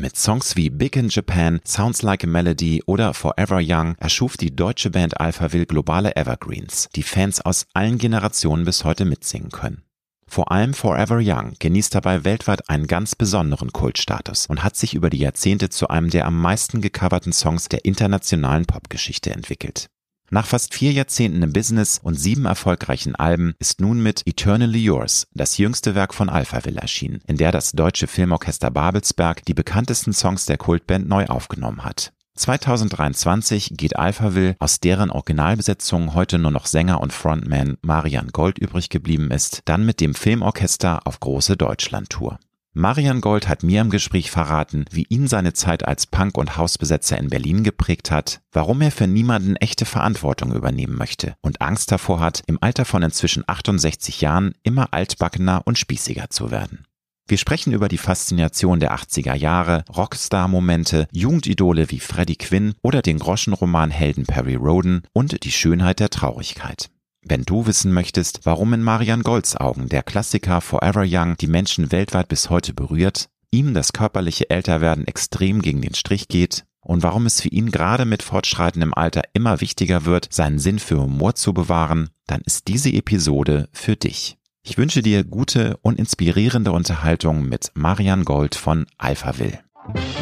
Mit Songs wie Big in Japan, Sounds Like a Melody oder Forever Young erschuf die deutsche Band Alphaville globale Evergreens, die Fans aus allen Generationen bis heute mitsingen können. Vor allem Forever Young genießt dabei weltweit einen ganz besonderen Kultstatus und hat sich über die Jahrzehnte zu einem der am meisten gecoverten Songs der internationalen Popgeschichte entwickelt. Nach fast vier Jahrzehnten im Business und sieben erfolgreichen Alben ist nun mit Eternally Yours das jüngste Werk von Alphaville erschienen, in der das deutsche Filmorchester Babelsberg die bekanntesten Songs der Kultband neu aufgenommen hat. 2023 geht Alphaville, aus deren Originalbesetzung heute nur noch Sänger und Frontman Marian Gold übrig geblieben ist, dann mit dem Filmorchester auf große Deutschlandtour. Marian Gold hat mir im Gespräch verraten, wie ihn seine Zeit als Punk- und Hausbesetzer in Berlin geprägt hat, warum er für niemanden echte Verantwortung übernehmen möchte und Angst davor hat, im Alter von inzwischen 68 Jahren immer altbackener und spießiger zu werden. Wir sprechen über die Faszination der 80er Jahre, Rockstar-Momente, Jugendidole wie Freddie Quinn oder den Groschenroman Helden Perry Roden und die Schönheit der Traurigkeit. Wenn du wissen möchtest, warum in Marian Golds Augen der Klassiker Forever Young die Menschen weltweit bis heute berührt, ihm das körperliche Älterwerden extrem gegen den Strich geht und warum es für ihn gerade mit fortschreitendem Alter immer wichtiger wird, seinen Sinn für Humor zu bewahren, dann ist diese Episode für dich. Ich wünsche dir gute und inspirierende Unterhaltung mit Marian Gold von Alphaville.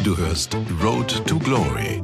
Du hörst Road to Glory.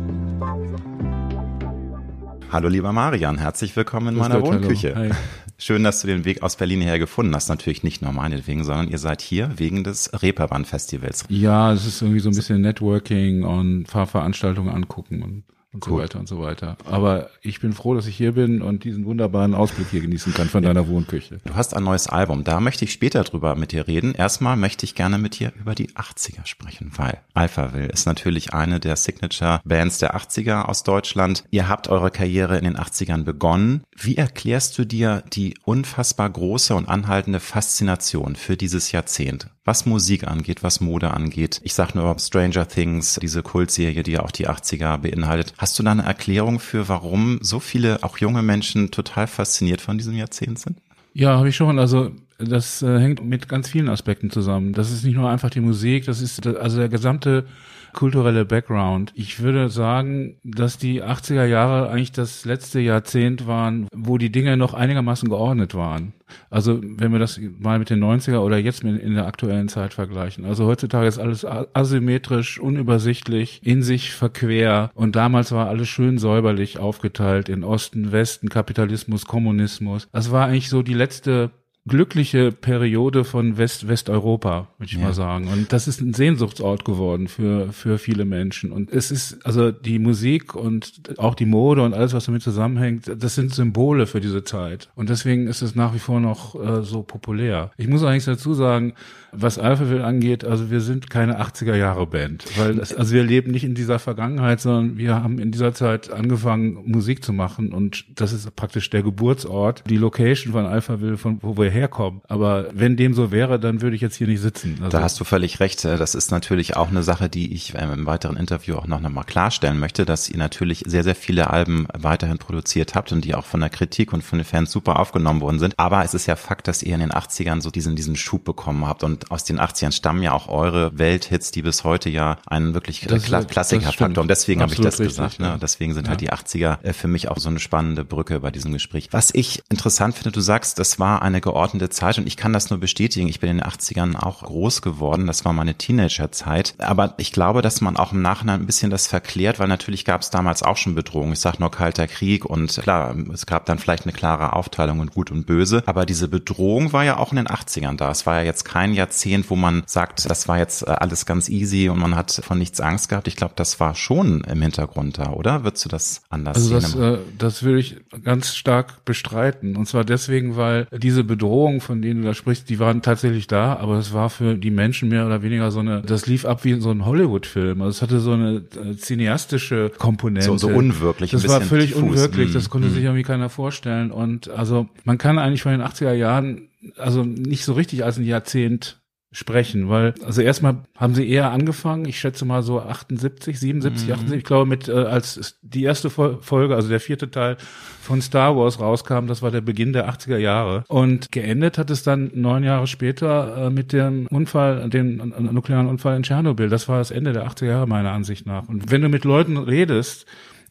Hallo lieber Marian, herzlich willkommen in meiner Gott, Wohnküche. Schön, dass du den Weg aus Berlin her gefunden hast. Natürlich nicht nur meinetwegen, sondern ihr seid hier wegen des Reeperbahn-Festivals. Ja, es ist irgendwie so ein bisschen Networking und Fahrveranstaltungen angucken und und Gut. so weiter und so weiter. Aber ich bin froh, dass ich hier bin und diesen wunderbaren Ausblick hier genießen kann von deiner Wohnküche. Du hast ein neues Album. Da möchte ich später drüber mit dir reden. Erstmal möchte ich gerne mit dir über die 80er sprechen, weil Alphaville ist natürlich eine der Signature Bands der 80er aus Deutschland. Ihr habt eure Karriere in den 80ern begonnen. Wie erklärst du dir die unfassbar große und anhaltende Faszination für dieses Jahrzehnt? was Musik angeht, was Mode angeht. Ich sag nur Stranger Things, diese Kultserie, die ja auch die 80er beinhaltet. Hast du da eine Erklärung für, warum so viele, auch junge Menschen, total fasziniert von diesem Jahrzehnt sind? Ja, habe ich schon. Also das äh, hängt mit ganz vielen Aspekten zusammen. Das ist nicht nur einfach die Musik, das ist also der gesamte kulturelle Background. Ich würde sagen, dass die 80er Jahre eigentlich das letzte Jahrzehnt waren, wo die Dinge noch einigermaßen geordnet waren. Also wenn wir das mal mit den 90er oder jetzt in der aktuellen Zeit vergleichen. Also heutzutage ist alles asymmetrisch, unübersichtlich, in sich verquer und damals war alles schön säuberlich aufgeteilt in Osten, Westen, Kapitalismus, Kommunismus. Das war eigentlich so die letzte glückliche Periode von West Westeuropa, würde ich ja. mal sagen. Und das ist ein Sehnsuchtsort geworden für für viele Menschen. Und es ist also die Musik und auch die Mode und alles, was damit zusammenhängt, das sind Symbole für diese Zeit. Und deswegen ist es nach wie vor noch äh, so populär. Ich muss eigentlich dazu sagen, was Alphaville angeht, also wir sind keine 80er Jahre Band, weil das, also wir leben nicht in dieser Vergangenheit, sondern wir haben in dieser Zeit angefangen Musik zu machen und das ist praktisch der Geburtsort, die Location von Alphaville, von wo wir herkommen. Aber wenn dem so wäre, dann würde ich jetzt hier nicht sitzen. Also da hast du völlig recht. Das ist natürlich auch eine Sache, die ich im weiteren Interview auch noch einmal klarstellen möchte, dass ihr natürlich sehr, sehr viele Alben weiterhin produziert habt und die auch von der Kritik und von den Fans super aufgenommen worden sind. Aber es ist ja Fakt, dass ihr in den 80ern so diesen, diesen Schub bekommen habt und aus den 80ern stammen ja auch eure Welthits, die bis heute ja einen wirklich Kla Klassikerfaktor. Und deswegen habe ich das richtig, gesagt. Ne? Ja. Deswegen sind halt ja. halt die 80er äh, für mich auch so eine spannende Brücke bei diesem Gespräch. Was ich interessant finde, du sagst, das war eine geordnete Zeit und ich kann das nur bestätigen. Ich bin in den 80ern auch groß geworden. Das war meine Teenagerzeit. Aber ich glaube, dass man auch im Nachhinein ein bisschen das verklärt, weil natürlich gab es damals auch schon Bedrohungen. Ich sag nur Kalter Krieg und klar, es gab dann vielleicht eine klare Aufteilung in Gut und Böse. Aber diese Bedrohung war ja auch in den 80ern da. Es war ja jetzt kein Jahrzehnt Jahrzehnt, wo man sagt, das war jetzt äh, alles ganz easy und man hat von nichts Angst gehabt. Ich glaube, das war schon im Hintergrund da, oder? Würdest du das anders also sehen? Das, äh, das würde ich ganz stark bestreiten. Und zwar deswegen, weil diese Bedrohung Bedrohungen, von denen du da sprichst, die waren tatsächlich da, aber es war für die Menschen mehr oder weniger so eine, das lief ab wie so ein Hollywood-Film. Also es hatte so eine äh, cineastische Komponente. So, so unwirklich. Das war völlig diffus. unwirklich, das Mm, konnte mm. sich irgendwie keiner vorstellen. Und also man kann eigentlich von den 80er Jahren also nicht so richtig als ein Jahrzehnt sprechen, weil also erstmal haben sie eher angefangen, ich schätze mal so 78, 77, Mhm. 78, ich glaube mit äh, als die erste Fol- Folge, also der vierte Teil von Star Wars rauskam, das war der Beginn der 80er Jahre und geendet hat es dann neun Jahre später äh, mit dem Unfall, dem äh, nuklearen Unfall in Tschernobyl. Das war das Ende der 80er Jahre meiner Ansicht nach. Und wenn du mit Leuten redest,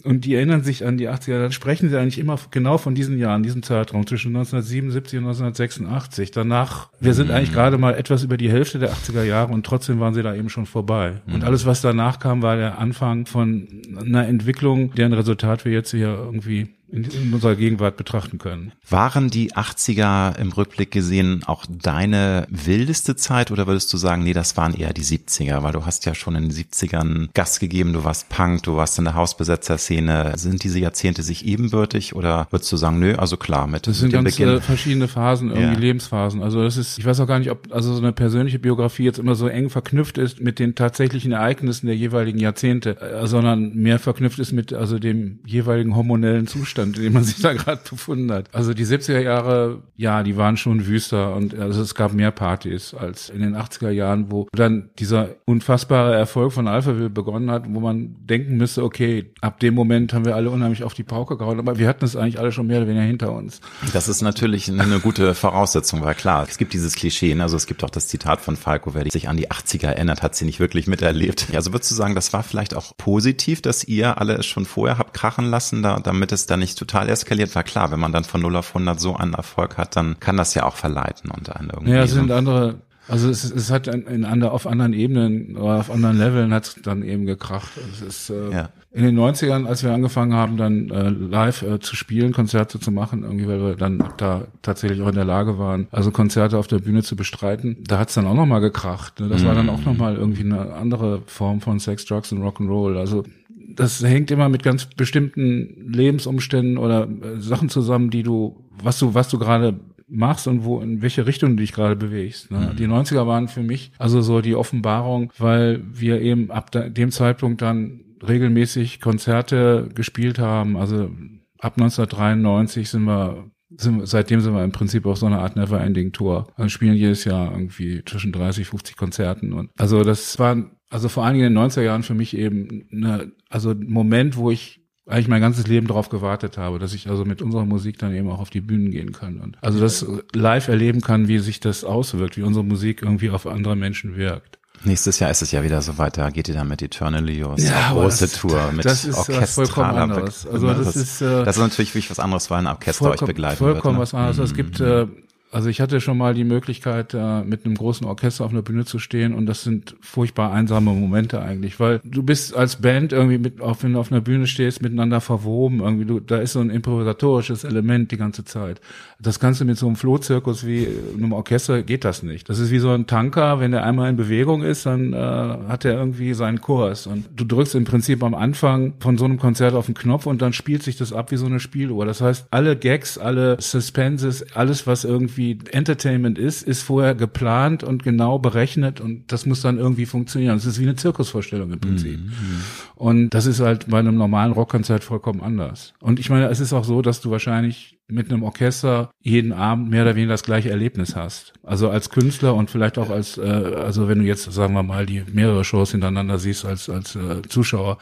und die erinnern sich an die 80er, dann sprechen sie eigentlich immer genau von diesen Jahren, diesem Zeitraum zwischen 1977 und 1986. Danach, wir sind eigentlich gerade mal etwas über die Hälfte der 80er Jahre und trotzdem waren sie da eben schon vorbei. Und alles, was danach kam, war der Anfang von einer Entwicklung, deren Resultat wir jetzt hier irgendwie in, in unserer Gegenwart betrachten können. Waren die 80er im Rückblick gesehen auch deine wildeste Zeit oder würdest du sagen, nee, das waren eher die 70er, weil du hast ja schon in den 70ern Gas gegeben, du warst Punk, du warst in der Hausbesetzerszene. Sind diese Jahrzehnte sich ebenbürtig oder würdest du sagen, nö, also klar, mit, Das sind ganz Beginn. äh, verschiedene Phasen, irgendwie Ja. Lebensphasen. Also das ist, ich weiß auch gar nicht, ob also so eine persönliche Biografie jetzt immer so eng verknüpft ist mit den tatsächlichen Ereignissen der jeweiligen Jahrzehnte, äh, sondern mehr verknüpft ist mit also dem jeweiligen hormonellen Zustand, in dem man sich da gerade befunden hat. Also die 70er Jahre, ja, die waren schon wüster und also es gab mehr Partys als in den 80er Jahren, wo dann dieser unfassbare Erfolg von Alphaville begonnen hat, wo man denken müsste, okay, ab dem Moment haben wir alle unheimlich auf die Pauke gehauen, aber wir hatten es eigentlich alle schon mehr oder weniger hinter uns. Das ist natürlich eine gute Voraussetzung, weil klar, es gibt dieses Klischee, ne? also es gibt auch das Zitat von Falco, wer sich an die 80er erinnert, hat sie nicht wirklich miterlebt. Also würdest du sagen, das war vielleicht auch positiv, dass ihr alle es schon vorher habt krachen lassen, da, damit es dann nicht total eskaliert? War klar, wenn man dann von 0 auf 100 so einen Erfolg hat, dann kann das ja auch verleiten und einen irgendwie. Ja, es sind andere, also es, es hat in, ander, auf anderen Ebenen oder auf anderen Leveln hat es dann eben gekracht. Es ist äh, Ja. in den 90ern, als wir angefangen haben, dann äh, live äh, zu spielen, Konzerte zu machen, irgendwie, weil wir dann da tatsächlich auch in der Lage waren, also Konzerte auf der Bühne zu bestreiten, da hat es dann auch nochmal gekracht. Ne? Das war dann auch nochmal irgendwie eine andere Form von Sex, Drugs und Rock'n'Roll. Also das hängt immer mit ganz bestimmten Lebensumständen oder äh, Sachen zusammen, die du, was du, was du gerade machst und wo, in welche Richtung du dich gerade bewegst. Ne? Die 90er waren für mich also so die Offenbarung, weil wir eben ab da, dem Zeitpunkt dann regelmäßig Konzerte gespielt haben. Also ab 1993 sind wir sind, seitdem sind wir im Prinzip auf so einer Art Never-Ending Tour. Also spielen jedes Jahr irgendwie zwischen 30, 50 Konzerten und also das war also vor allen Dingen in den 90er Jahren für mich eben eine, also ein Moment, wo ich eigentlich mein ganzes Leben darauf gewartet habe, dass ich also mit unserer Musik dann eben auch auf die Bühnen gehen kann und also das live erleben kann, wie sich das auswirkt, wie unsere Musik irgendwie auf andere Menschen wirkt. Nächstes Jahr ist es ja wieder so weiter, geht ihr dann mit Eternally aus. Ja, große das- Tour mit das ist vollkommen orchestraler anderes. Be- Also das ist, äh, das ist natürlich wirklich was anderes, weil ein Orchester euch begleiten vollkommen wird. was anderes. Es gibt, äh, also ich hatte schon mal die Möglichkeit, äh, mit einem großen Orchester auf einer Bühne zu stehen und das sind furchtbar einsame Momente eigentlich, weil du bist als Band irgendwie mit, auch wenn du auf einer Bühne stehst, miteinander verwoben, irgendwie du, da ist so ein improvisatorisches Element die ganze Zeit. Das du mit so einem Flohzirkus wie einem Orchester geht das nicht. Das ist wie so ein Tanker, wenn der einmal in Bewegung ist, dann äh, hat er irgendwie seinen Kurs und du drückst im Prinzip am Anfang von so einem Konzert auf den Knopf und dann spielt sich das ab wie so eine Spieluhr. Das heißt, alle Gags, alle Suspenses, alles was irgendwie Entertainment ist, ist vorher geplant und genau berechnet und das muss dann irgendwie funktionieren. Es ist wie eine Zirkusvorstellung im Prinzip. Und das ist halt bei einem normalen Rockkonzert vollkommen anders. Und ich meine, es ist auch so, dass du wahrscheinlich mit einem Orchester jeden Abend mehr oder weniger das gleiche Erlebnis hast. Also als Künstler und vielleicht auch als, äh, also wenn du jetzt, sagen wir mal, die mehrere Shows hintereinander siehst als, als äh, Zuschauer,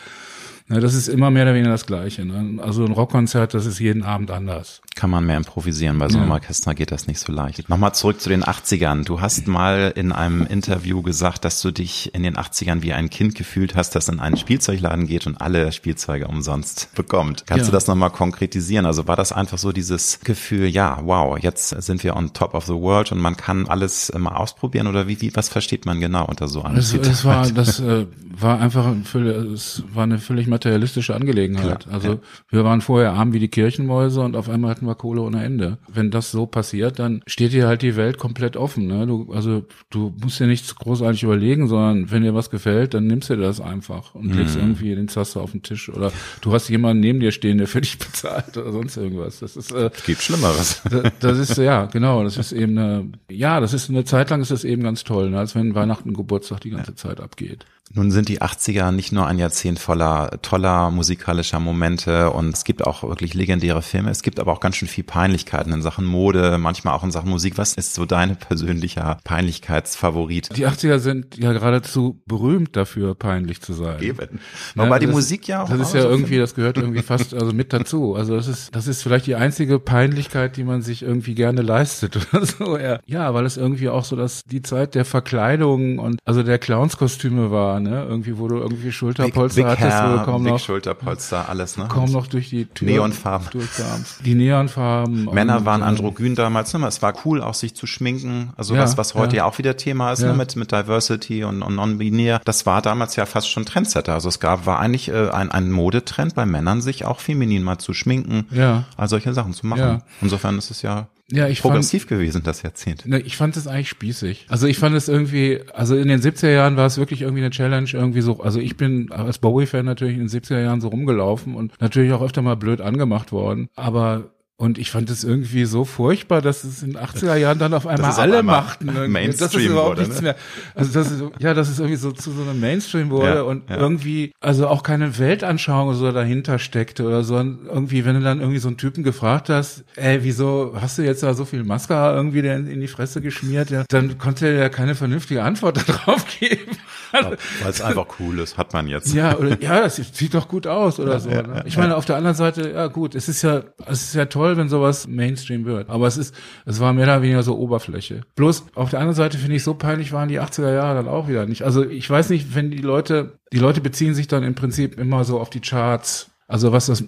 ne, das ist immer mehr oder weniger das Gleiche. Ne? Also ein Rockkonzert, das ist jeden Abend anders. Kann man mehr improvisieren. Bei so einem Ja. Orchester geht das nicht so leicht. Nochmal zurück zu den 80ern. Du hast mal in einem Interview gesagt, dass du dich in den 80ern wie ein Kind gefühlt hast, das in einen Spielzeugladen geht und alle Spielzeuge umsonst bekommt. Kannst Ja. du das nochmal konkretisieren? Also war das einfach so dieses Gefühl, ja, wow, jetzt sind wir on top of the world und man kann alles immer ausprobieren oder wie, wie was versteht man genau unter so einem Das, das war, das äh, war einfach ein völlig, es war eine völlig materialistische Angelegenheit. Klar, also ja. wir waren vorher arm wie die Kirchenmäuse und auf einmal hatten wir Kohle ohne Ende. Wenn das so passiert, dann steht dir halt die Welt komplett offen. Ne? Du, also du musst dir nichts großartig überlegen, sondern wenn dir was gefällt, dann nimmst du dir das einfach und legst Mhm. irgendwie den Zaster auf den Tisch. Oder du hast jemanden neben dir stehen, der für dich bezahlt oder sonst irgendwas. Das ist äh, Gibt Schlimmeres. das, das ist ja genau, das ist eben eine, ja, das ist eine Zeit lang ist das eben ganz toll, ne? als wenn Weihnachten, Geburtstag die ganze Zeit abgeht. Nun sind die 80er nicht nur ein Jahrzehnt voller toller musikalischer Momente und es gibt auch wirklich legendäre Filme. Es gibt aber auch ganz schön viel Peinlichkeiten in Sachen Mode, manchmal auch in Sachen Musik. Was ist so dein persönlicher Peinlichkeitsfavorit? Die 80er sind ja geradezu berühmt dafür, peinlich zu sein. Eben. Ja, Wobei die das- Musik ja auch. Das ist ja irgendwie, das gehört irgendwie fast also mit dazu. Also das ist, das ist vielleicht die einzige Peinlichkeit, die man sich irgendwie gerne leistet oder so. Ja, ja weil es irgendwie auch so, dass die Zeit der Verkleidung und also der Clownskostüme war, ne? Irgendwie, wo du irgendwie Big, Schulterpolster Big hattest, wo Hair, du kaum Big noch Schulterpolster, alles, ne? kaum noch durch die Tür Neonfarben. durchkamst. Die Neonfarben. Männer waren äh, androgyn damals, ne? Es war cool, auch sich zu schminken. Also Ja, was, was heute ja. ja. auch wieder Thema ist, Ja. ne? Mit, mit Diversity und, und non-binär. Das war damals ja fast schon Trendsetter. Also es gab, war eigentlich äh, ein, ein Modetrend bei Männern, sich auch feminin mal zu schminken. Ja. All solche Sachen zu machen. Ja. Insofern ist es ja, Ja, ich fand, progressiv gewesen, das Jahrzehnt. Ne, ich fand es eigentlich spießig. Also ich fand es irgendwie, also in den 70er Jahren war es wirklich irgendwie eine Challenge, irgendwie so, also ich bin als Bowie-Fan natürlich in den 70er Jahren so rumgelaufen und natürlich auch öfter mal blöd angemacht worden, aber und ich fand es irgendwie so furchtbar, dass es in den 80er Jahren dann auf einmal es alle einmal machten. irgendwie. das ist Mainstream überhaupt wurde, nichts ne? mehr. Also das ist, ja, das ist irgendwie so zu so einem Mainstream wurde Ja, und ja. irgendwie, also auch keine Weltanschauung so dahinter steckte oder so. Und irgendwie, wenn du dann irgendwie so einen Typen gefragt hast, ey, wieso hast du jetzt da so viel Mascara irgendwie in, in die Fresse geschmiert? Ja, dann konnte er ja keine vernünftige Antwort darauf geben. Weil es einfach cool ist, hat man jetzt. ja, oder ja, das sieht doch gut aus oder so. ne? Ich meine, auf der anderen Seite, ja gut, es ist ja, es ist ja toll, wenn sowas Mainstream wird. Aber es ist, es war mehr oder weniger so Oberfläche. Bloß auf der anderen Seite finde ich, so peinlich waren die 80er Jahre dann auch wieder nicht. Also ich weiß nicht, wenn die Leute, die Leute beziehen sich dann im Prinzip immer so auf die Charts. Also was das,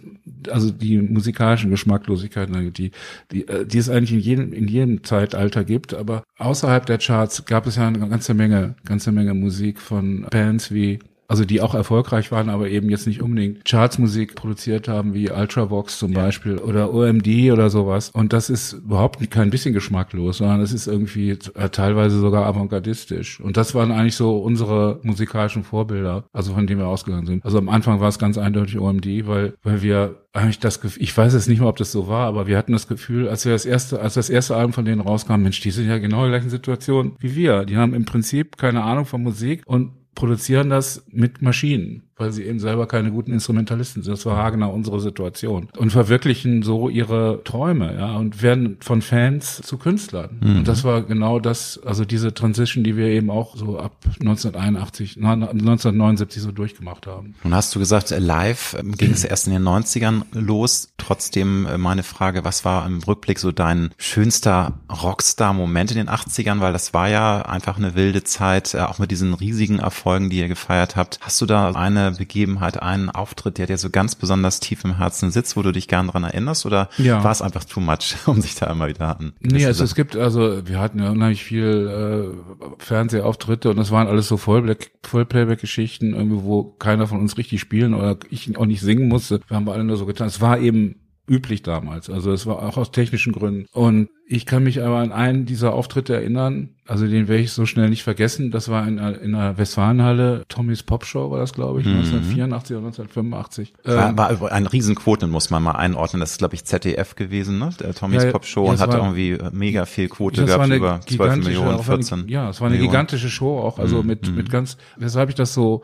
also die musikalischen Geschmacklosigkeiten, die, die, äh, die es eigentlich in jedem, in jedem Zeitalter gibt, aber außerhalb der Charts gab es ja eine ganze Menge, ganze Menge Musik von Bands wie also die auch erfolgreich waren, aber eben jetzt nicht unbedingt Chartsmusik produziert haben, wie Ultravox zum Beispiel oder OMD oder sowas. Und das ist überhaupt nicht, kein bisschen geschmacklos, sondern es ist irgendwie äh, teilweise sogar avantgardistisch. Und das waren eigentlich so unsere musikalischen Vorbilder, also von denen wir ausgegangen sind. Also am Anfang war es ganz eindeutig OMD, weil, weil wir eigentlich das Gefühl, ich weiß jetzt nicht mehr, ob das so war, aber wir hatten das Gefühl, als wir das erste, als das erste Album von denen rauskam, Mensch, die sind ja genau in der gleichen Situation wie wir. Die haben im Prinzip keine Ahnung von Musik und produzieren das mit Maschinen, weil sie eben selber keine guten Instrumentalisten sind. Das war haargenau unsere Situation. Und verwirklichen so ihre Träume, ja, und werden von Fans zu Künstlern. Und das war genau das, also diese Transition, die wir eben auch so ab 1981, nein, 1979 so durchgemacht haben. Nun hast du gesagt, äh, live ähm, ging es erst in den 90ern los. Trotzdem äh, meine Frage, was war im Rückblick so dein schönster Rockstar-Moment in den 80ern? Weil das war ja einfach eine wilde Zeit, äh, auch mit diesen riesigen Erfolgen, die ihr gefeiert habt. Hast du da eine Begebenheit, einen Auftritt, der dir so ganz besonders tief im Herzen sitzt, wo du dich gern dran erinnerst? Oder Ja. war es einfach too much, um sich da immer wieder an? Nee, also es gibt, also wir hatten ja unheimlich viel äh, Fernsehauftritte und das waren alles so Vollplayback-Geschichten, irgendwie, wo keiner von uns richtig spielen oder ich auch nicht singen musste. Wir haben alle nur so getan. Es war eben üblich damals. Also es war auch aus technischen Gründen. Und ich kann mich aber an einen dieser Auftritte erinnern, also den werde ich so schnell nicht vergessen. Das war in, einer- in einer Westfalenhalle, Tommys Popshow war das, glaube ich, 1984 oder 1985. War, Ähm, war ein Riesenquoten, muss man mal einordnen. Das ist, glaube ich, ZDF gewesen, ne? Der Tommy's Ja, ja, Pop Show ja, und hatte war- irgendwie äh, mega viel Quote war gehabt, über 12 gigantische, Millionen, auch eine- 14. Ja, es war eine Millionen. gigantische Show auch, also mit, mit ganz, weshalb ich das so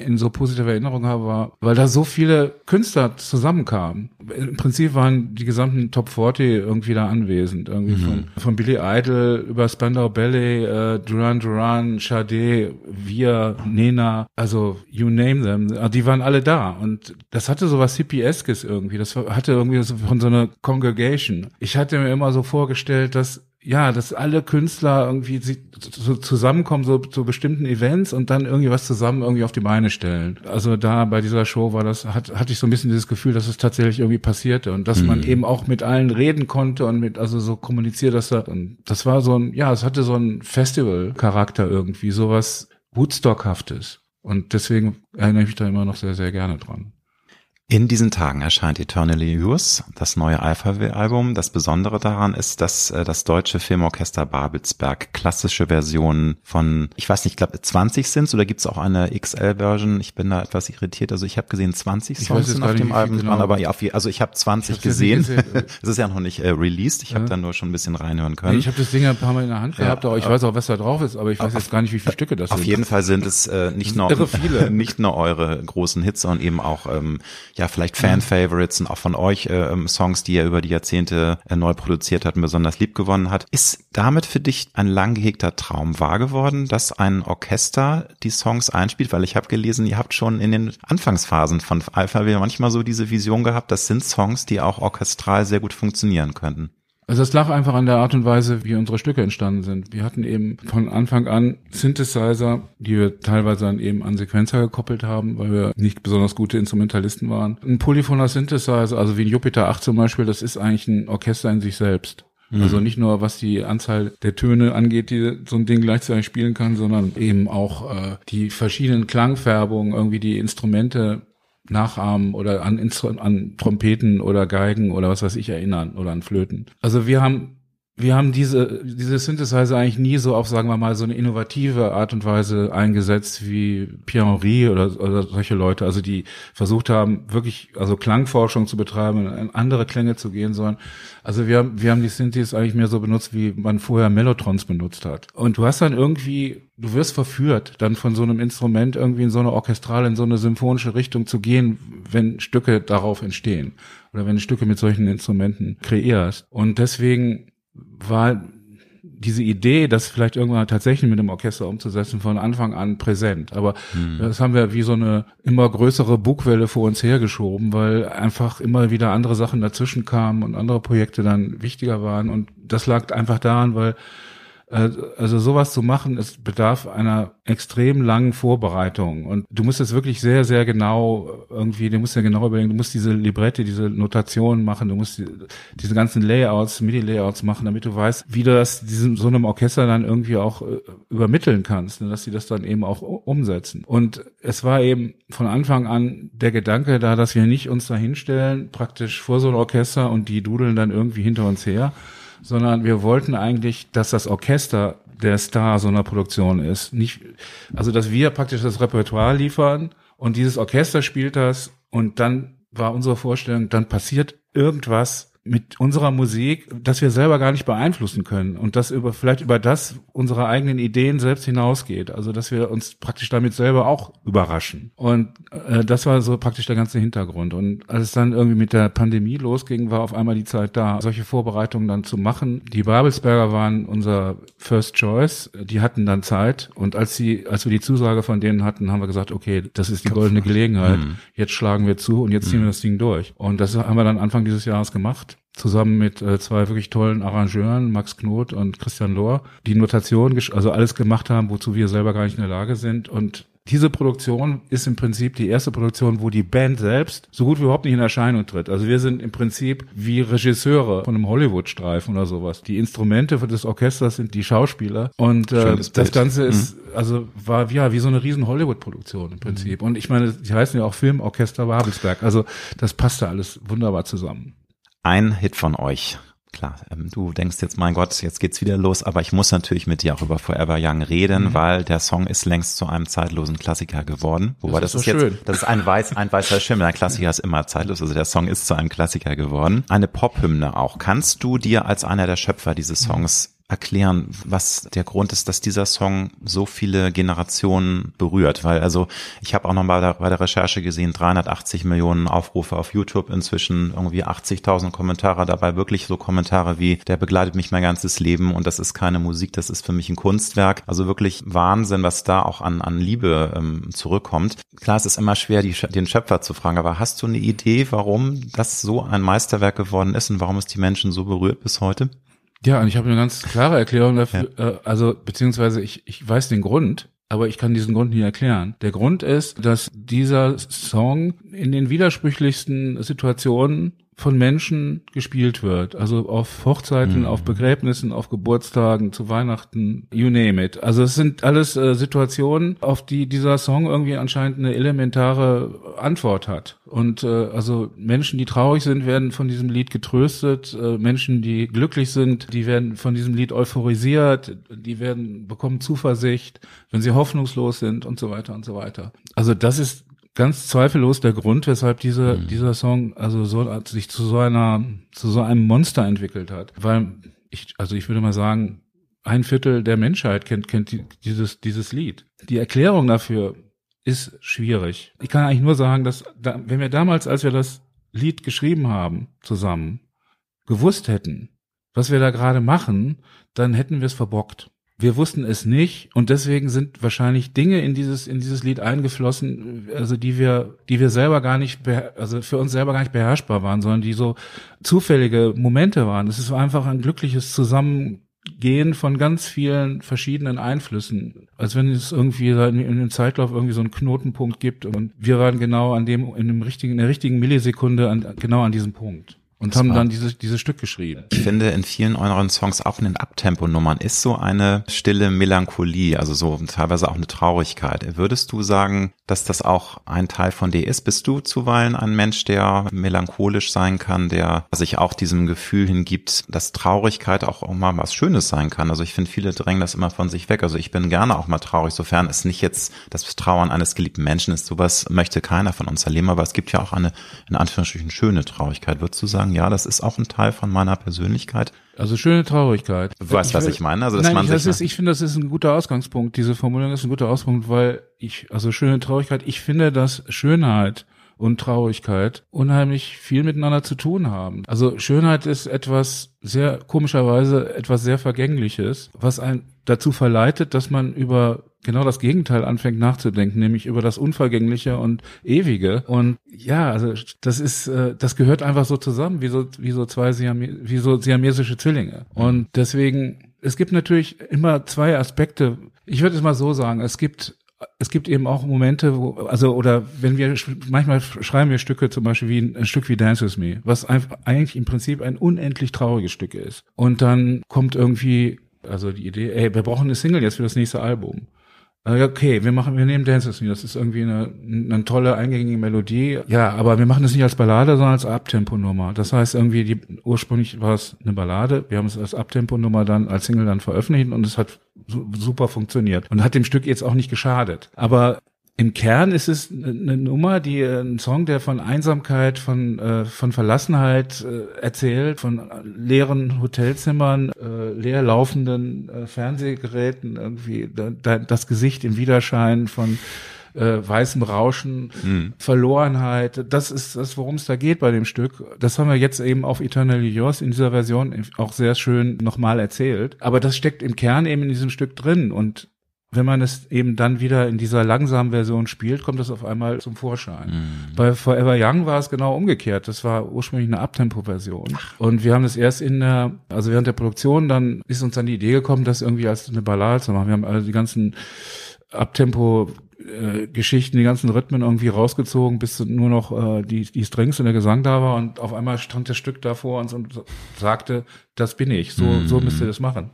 in so positiver Erinnerung habe, war, weil da so viele Künstler zusammenkamen. Im Prinzip waren die gesamten Top 40 irgendwie da anwesend. Irgendwie von, von Billy Idol über Spandau Ballet, äh, Duran Duran, Sade, wir, Nena, also you name them. Ah, Die waren alle da. Und das hatte so was Hippieskes irgendwie. Das hatte irgendwie so von so einer Congregation. Ich hatte mir immer so vorgestellt, dass ja, dass alle Künstler irgendwie so zusammenkommen, so zu bestimmten Events und dann irgendwie was zusammen irgendwie auf die Beine stellen. Also da bei dieser Show war das, hat, hatte ich so ein bisschen dieses Gefühl, dass es tatsächlich irgendwie passierte und dass man eben auch mit allen reden konnte und mit, also so kommuniziert, dass da, und das war so ein, ja, es hatte so ein Festival-Charakter irgendwie, sowas Woodstockhaftes. Und deswegen erinnere ich mich da immer noch sehr, sehr gerne dran. In diesen Tagen erscheint Eternally Yours, das neue Alpha-Album. Das Besondere daran ist, dass äh, das deutsche Filmorchester Babelsberg klassische Versionen von, ich weiß nicht, ich glaube 20 sind oder gibt es auch eine XL-Version? Ich bin da etwas irritiert. Also ich habe gesehen 20 Songs sind auf dem Album genau. dran, aber ja, also ich habe 20 ich gesehen. Es ist ja noch nicht äh, released. Ich ja. habe da nur schon ein bisschen reinhören können. Ich habe das Ding ja ein paar Mal in der Hand gehabt, aber ich weiß auch, was da drauf ist, aber ich weiß auf, jetzt gar nicht, wie viele Stücke das auf sind. Auf jeden Fall sind es äh, nicht nur nicht nur eure großen Hits, sondern eben auch ähm, ja vielleicht Fan-Favorites und auch von euch äh, ähm, Songs, die er über die Jahrzehnte äh, neu produziert hat und besonders lieb gewonnen hat. Ist damit für dich ein lang gehegter Traum wahr geworden, dass ein Orchester die Songs einspielt? Weil ich habe gelesen, ihr habt schon in den Anfangsphasen von Alpha manchmal so diese Vision gehabt, das sind Songs, die auch orchestral sehr gut funktionieren könnten. Also es lag einfach an der Art und Weise, wie unsere Stücke entstanden sind. Wir hatten eben von Anfang an Synthesizer, die wir teilweise dann eben an Sequenzer gekoppelt haben, weil wir nicht besonders gute Instrumentalisten waren. Ein polyphoner Synthesizer, also wie ein Jupiter 8 zum Beispiel, das ist eigentlich ein Orchester in sich selbst. Mhm. Also nicht nur was die Anzahl der Töne angeht, die so ein Ding gleichzeitig spielen kann, sondern eben auch äh, die verschiedenen Klangfärbungen, irgendwie die Instrumente nachahmen oder an, an Trompeten oder Geigen oder was weiß ich erinnern oder an Flöten. Also wir haben wir haben diese, diese Synthesizer eigentlich nie so auf, sagen wir mal, so eine innovative Art und Weise eingesetzt wie Pierre Henry oder, oder solche Leute, also die versucht haben, wirklich, also Klangforschung zu betreiben, in andere Klänge zu gehen, sondern, also wir haben, wir haben die Synthes eigentlich mehr so benutzt, wie man vorher Mellotrons benutzt hat. Und du hast dann irgendwie, du wirst verführt, dann von so einem Instrument irgendwie in so eine orchestrale, in so eine symphonische Richtung zu gehen, wenn Stücke darauf entstehen oder wenn du Stücke mit solchen Instrumenten kreierst. Und deswegen war diese Idee, das vielleicht irgendwann tatsächlich mit dem Orchester umzusetzen, von Anfang an präsent. Aber hm. das haben wir wie so eine immer größere Bugwelle vor uns hergeschoben, weil einfach immer wieder andere Sachen dazwischen kamen und andere Projekte dann wichtiger waren. Und das lag einfach daran, weil also sowas zu machen, es bedarf einer extrem langen Vorbereitung. Und du musst es wirklich sehr, sehr genau irgendwie, du musst ja genau überlegen, du musst diese Librette, diese Notationen machen, du musst die, diese ganzen Layouts, MIDI-Layouts machen, damit du weißt, wie du das diesem so einem Orchester dann irgendwie auch äh, übermitteln kannst, ne, dass sie das dann eben auch umsetzen. Und es war eben von Anfang an der Gedanke da, dass wir nicht uns da hinstellen, praktisch vor so ein Orchester und die dudeln dann irgendwie hinter uns her, sondern wir wollten eigentlich, dass das Orchester der Star so einer Produktion ist. Nicht, also dass wir praktisch das Repertoire liefern und dieses Orchester spielt das und dann war unsere Vorstellung, dann passiert irgendwas mit unserer Musik, dass wir selber gar nicht beeinflussen können und das über vielleicht über das unsere eigenen Ideen selbst hinausgeht. Also dass wir uns praktisch damit selber auch überraschen. Und äh, das war so praktisch der ganze Hintergrund. Und als es dann irgendwie mit der Pandemie losging, war auf einmal die Zeit da, solche Vorbereitungen dann zu machen. Die Babelsberger waren unser First Choice. Die hatten dann Zeit. Und als sie, als wir die Zusage von denen hatten, haben wir gesagt, okay, das ist die goldene Gelegenheit. Mhm. Jetzt schlagen wir zu und jetzt ziehen wir mhm. das Ding durch. Und das haben wir dann Anfang dieses Jahres gemacht zusammen mit äh, zwei wirklich tollen Arrangeuren, Max Knot und Christian Lohr, die Notation, also alles gemacht haben, wozu wir selber gar nicht in der Lage sind. Und diese Produktion ist im Prinzip die erste Produktion, wo die Band selbst so gut wie überhaupt nicht in Erscheinung tritt. Also wir sind im Prinzip wie Regisseure von einem Hollywood-Streifen oder sowas. Die Instrumente für das Orchester sind die Schauspieler und äh, das Ganze ist mhm. also war ja wie so eine riesen Hollywood-Produktion im Prinzip. Mhm. Und ich meine, die heißen ja auch Filmorchester Babelsberg. Also das passt da alles wunderbar zusammen ein Hit von euch. Klar, ähm, du denkst jetzt, mein Gott, jetzt geht's wieder los, aber ich muss natürlich mit dir auch über Forever Young reden, mhm. weil der Song ist längst zu einem zeitlosen Klassiker geworden. Wobei das, das ist, ist jetzt, das ist ein weiß, ein weißer Schimmel. Ein Klassiker ist immer zeitlos, also der Song ist zu einem Klassiker geworden. Eine Pop-Hymne auch. Kannst du dir als einer der Schöpfer dieses mhm. Songs erklären, was der Grund ist, dass dieser Song so viele Generationen berührt. Weil also ich habe auch noch mal bei der Recherche gesehen, 380 Millionen Aufrufe auf YouTube, inzwischen irgendwie 80.000 Kommentare dabei, wirklich so Kommentare wie, der begleitet mich mein ganzes Leben und das ist keine Musik, das ist für mich ein Kunstwerk. Also wirklich Wahnsinn, was da auch an, an Liebe ähm, zurückkommt. Klar, es ist immer schwer, die, den Schöpfer zu fragen, aber hast du eine Idee, warum das so ein Meisterwerk geworden ist und warum es die Menschen so berührt bis heute? Ja, und ich habe eine ganz klare Erklärung dafür. Ja. Äh, also beziehungsweise ich, ich weiß den Grund, aber ich kann diesen Grund nicht erklären. Der Grund ist, dass dieser Song in den widersprüchlichsten Situationen von Menschen gespielt wird. Also auf Hochzeiten, mhm. auf Begräbnissen, auf Geburtstagen, zu Weihnachten, you name it. Also es sind alles äh, Situationen, auf die dieser Song irgendwie anscheinend eine elementare Antwort hat. Und äh, also Menschen, die traurig sind, werden von diesem Lied getröstet. Äh, Menschen, die glücklich sind, die werden von diesem Lied euphorisiert. Die werden bekommen Zuversicht, wenn sie hoffnungslos sind und so weiter und so weiter. Also das ist ganz zweifellos der Grund, weshalb dieser, mhm. dieser Song also so, sich zu so einer, zu so einem Monster entwickelt hat. Weil ich, also ich würde mal sagen, ein Viertel der Menschheit kennt, kennt dieses, dieses Lied. Die Erklärung dafür ist schwierig. Ich kann eigentlich nur sagen, dass, da, wenn wir damals, als wir das Lied geschrieben haben, zusammen, gewusst hätten, was wir da gerade machen, dann hätten wir es verbockt wir wussten es nicht und deswegen sind wahrscheinlich Dinge in dieses in dieses Lied eingeflossen, also die wir die wir selber gar nicht also für uns selber gar nicht beherrschbar waren, sondern die so zufällige Momente waren. Es ist einfach ein glückliches Zusammengehen von ganz vielen verschiedenen Einflüssen, als wenn es irgendwie in, dem Zeitlauf irgendwie so einen Knotenpunkt gibt und wir waren genau an dem in dem richtigen in der richtigen Millisekunde an, genau an diesem Punkt und haben dann dieses, dieses Stück geschrieben. Ich finde, in vielen euren Songs, auch in den Abtempo-Nummern, ist so eine stille Melancholie, also so teilweise auch eine Traurigkeit. Würdest du sagen, dass das auch ein Teil von dir ist? Bist du zuweilen ein Mensch, der melancholisch sein kann, der sich auch diesem Gefühl hingibt, dass Traurigkeit auch, auch mal was Schönes sein kann? Also ich finde, viele drängen das immer von sich weg. Also ich bin gerne auch mal traurig, sofern es nicht jetzt das Trauern eines geliebten Menschen ist. Sowas möchte keiner von uns erleben, aber es gibt ja auch eine, in Anführungsstrichen, schöne Traurigkeit. Würdest du sagen, sagen, ja, das ist auch ein Teil von meiner Persönlichkeit. Also schöne Traurigkeit. Du weißt, was ich meine? Also, dass Nein, man ich, das ist, ich finde, das ist ein guter Ausgangspunkt. Diese Formulierung ist ein guter Ausgangspunkt, weil ich, also schöne Traurigkeit, ich finde, dass Schönheit und Traurigkeit unheimlich viel miteinander zu tun haben. Also Schönheit ist etwas sehr, komischerweise etwas sehr Vergängliches, was einen dazu verleitet, dass man über genau das Gegenteil anfängt nachzudenken, nämlich über das Unvergängliche und Ewige. Und ja, also das ist, äh, das gehört einfach so zusammen, wie so, wie so zwei Siam wie so siamesische Zwillinge. Und deswegen, es gibt natürlich immer zwei Aspekte. Ich würde es mal so sagen, es gibt es gibt eben auch Momente, wo, also, oder wenn wir, manchmal schreiben wir Stücke, zum Beispiel wie ein, ein Stück wie Dance With Me, was einfach, eigentlich im Prinzip ein unendlich trauriges Stück ist. Und dann kommt irgendwie, also die Idee, ey, wir brauchen eine Single jetzt für das nächste Album. Äh, okay, wir machen, wir nehmen Dance With Me, das ist irgendwie eine, eine tolle, eingängige Melodie. Ja, aber wir machen das nicht als Ballade, sondern als Abtempo-Nummer. Das heißt irgendwie, die, ursprünglich war es eine Ballade, wir haben es als Abtempo-Nummer dann, als Single dann veröffentlicht und es hat super funktioniert und hat dem Stück jetzt auch nicht geschadet. Aber im Kern ist es eine Nummer, die äh, ein Song, der von Einsamkeit, von äh, von Verlassenheit äh, erzählt, von leeren Hotelzimmern, äh, leer laufenden äh, Fernsehgeräten, irgendwie da, da, das Gesicht im Widerschein von äh, weißem Rauschen, mhm. Verlorenheit. Das ist das, worum es da geht bei dem Stück. Das haben wir jetzt eben auf Eternally Yours in dieser Version auch sehr schön nochmal erzählt. Aber das steckt im Kern eben in diesem Stück drin und wenn man es eben dann wieder in dieser langsamen Version spielt, kommt das auf einmal zum Vorschein. Mhm. Bei Forever Young war es genau umgekehrt. Das war ursprünglich eine Abtempo-Version. Und wir haben das erst in der, also während der Produktion, dann ist uns dann die Idee gekommen, das irgendwie als eine Ballade zu machen. Wir haben also die ganzen Abtempo äh, Geschichten, die ganzen Rhythmen irgendwie rausgezogen, bis nur noch äh, die, die Strings und der Gesang da war und auf einmal stand das Stück da vor uns und sagte, das bin ich, so, mm. so müsst ihr das machen.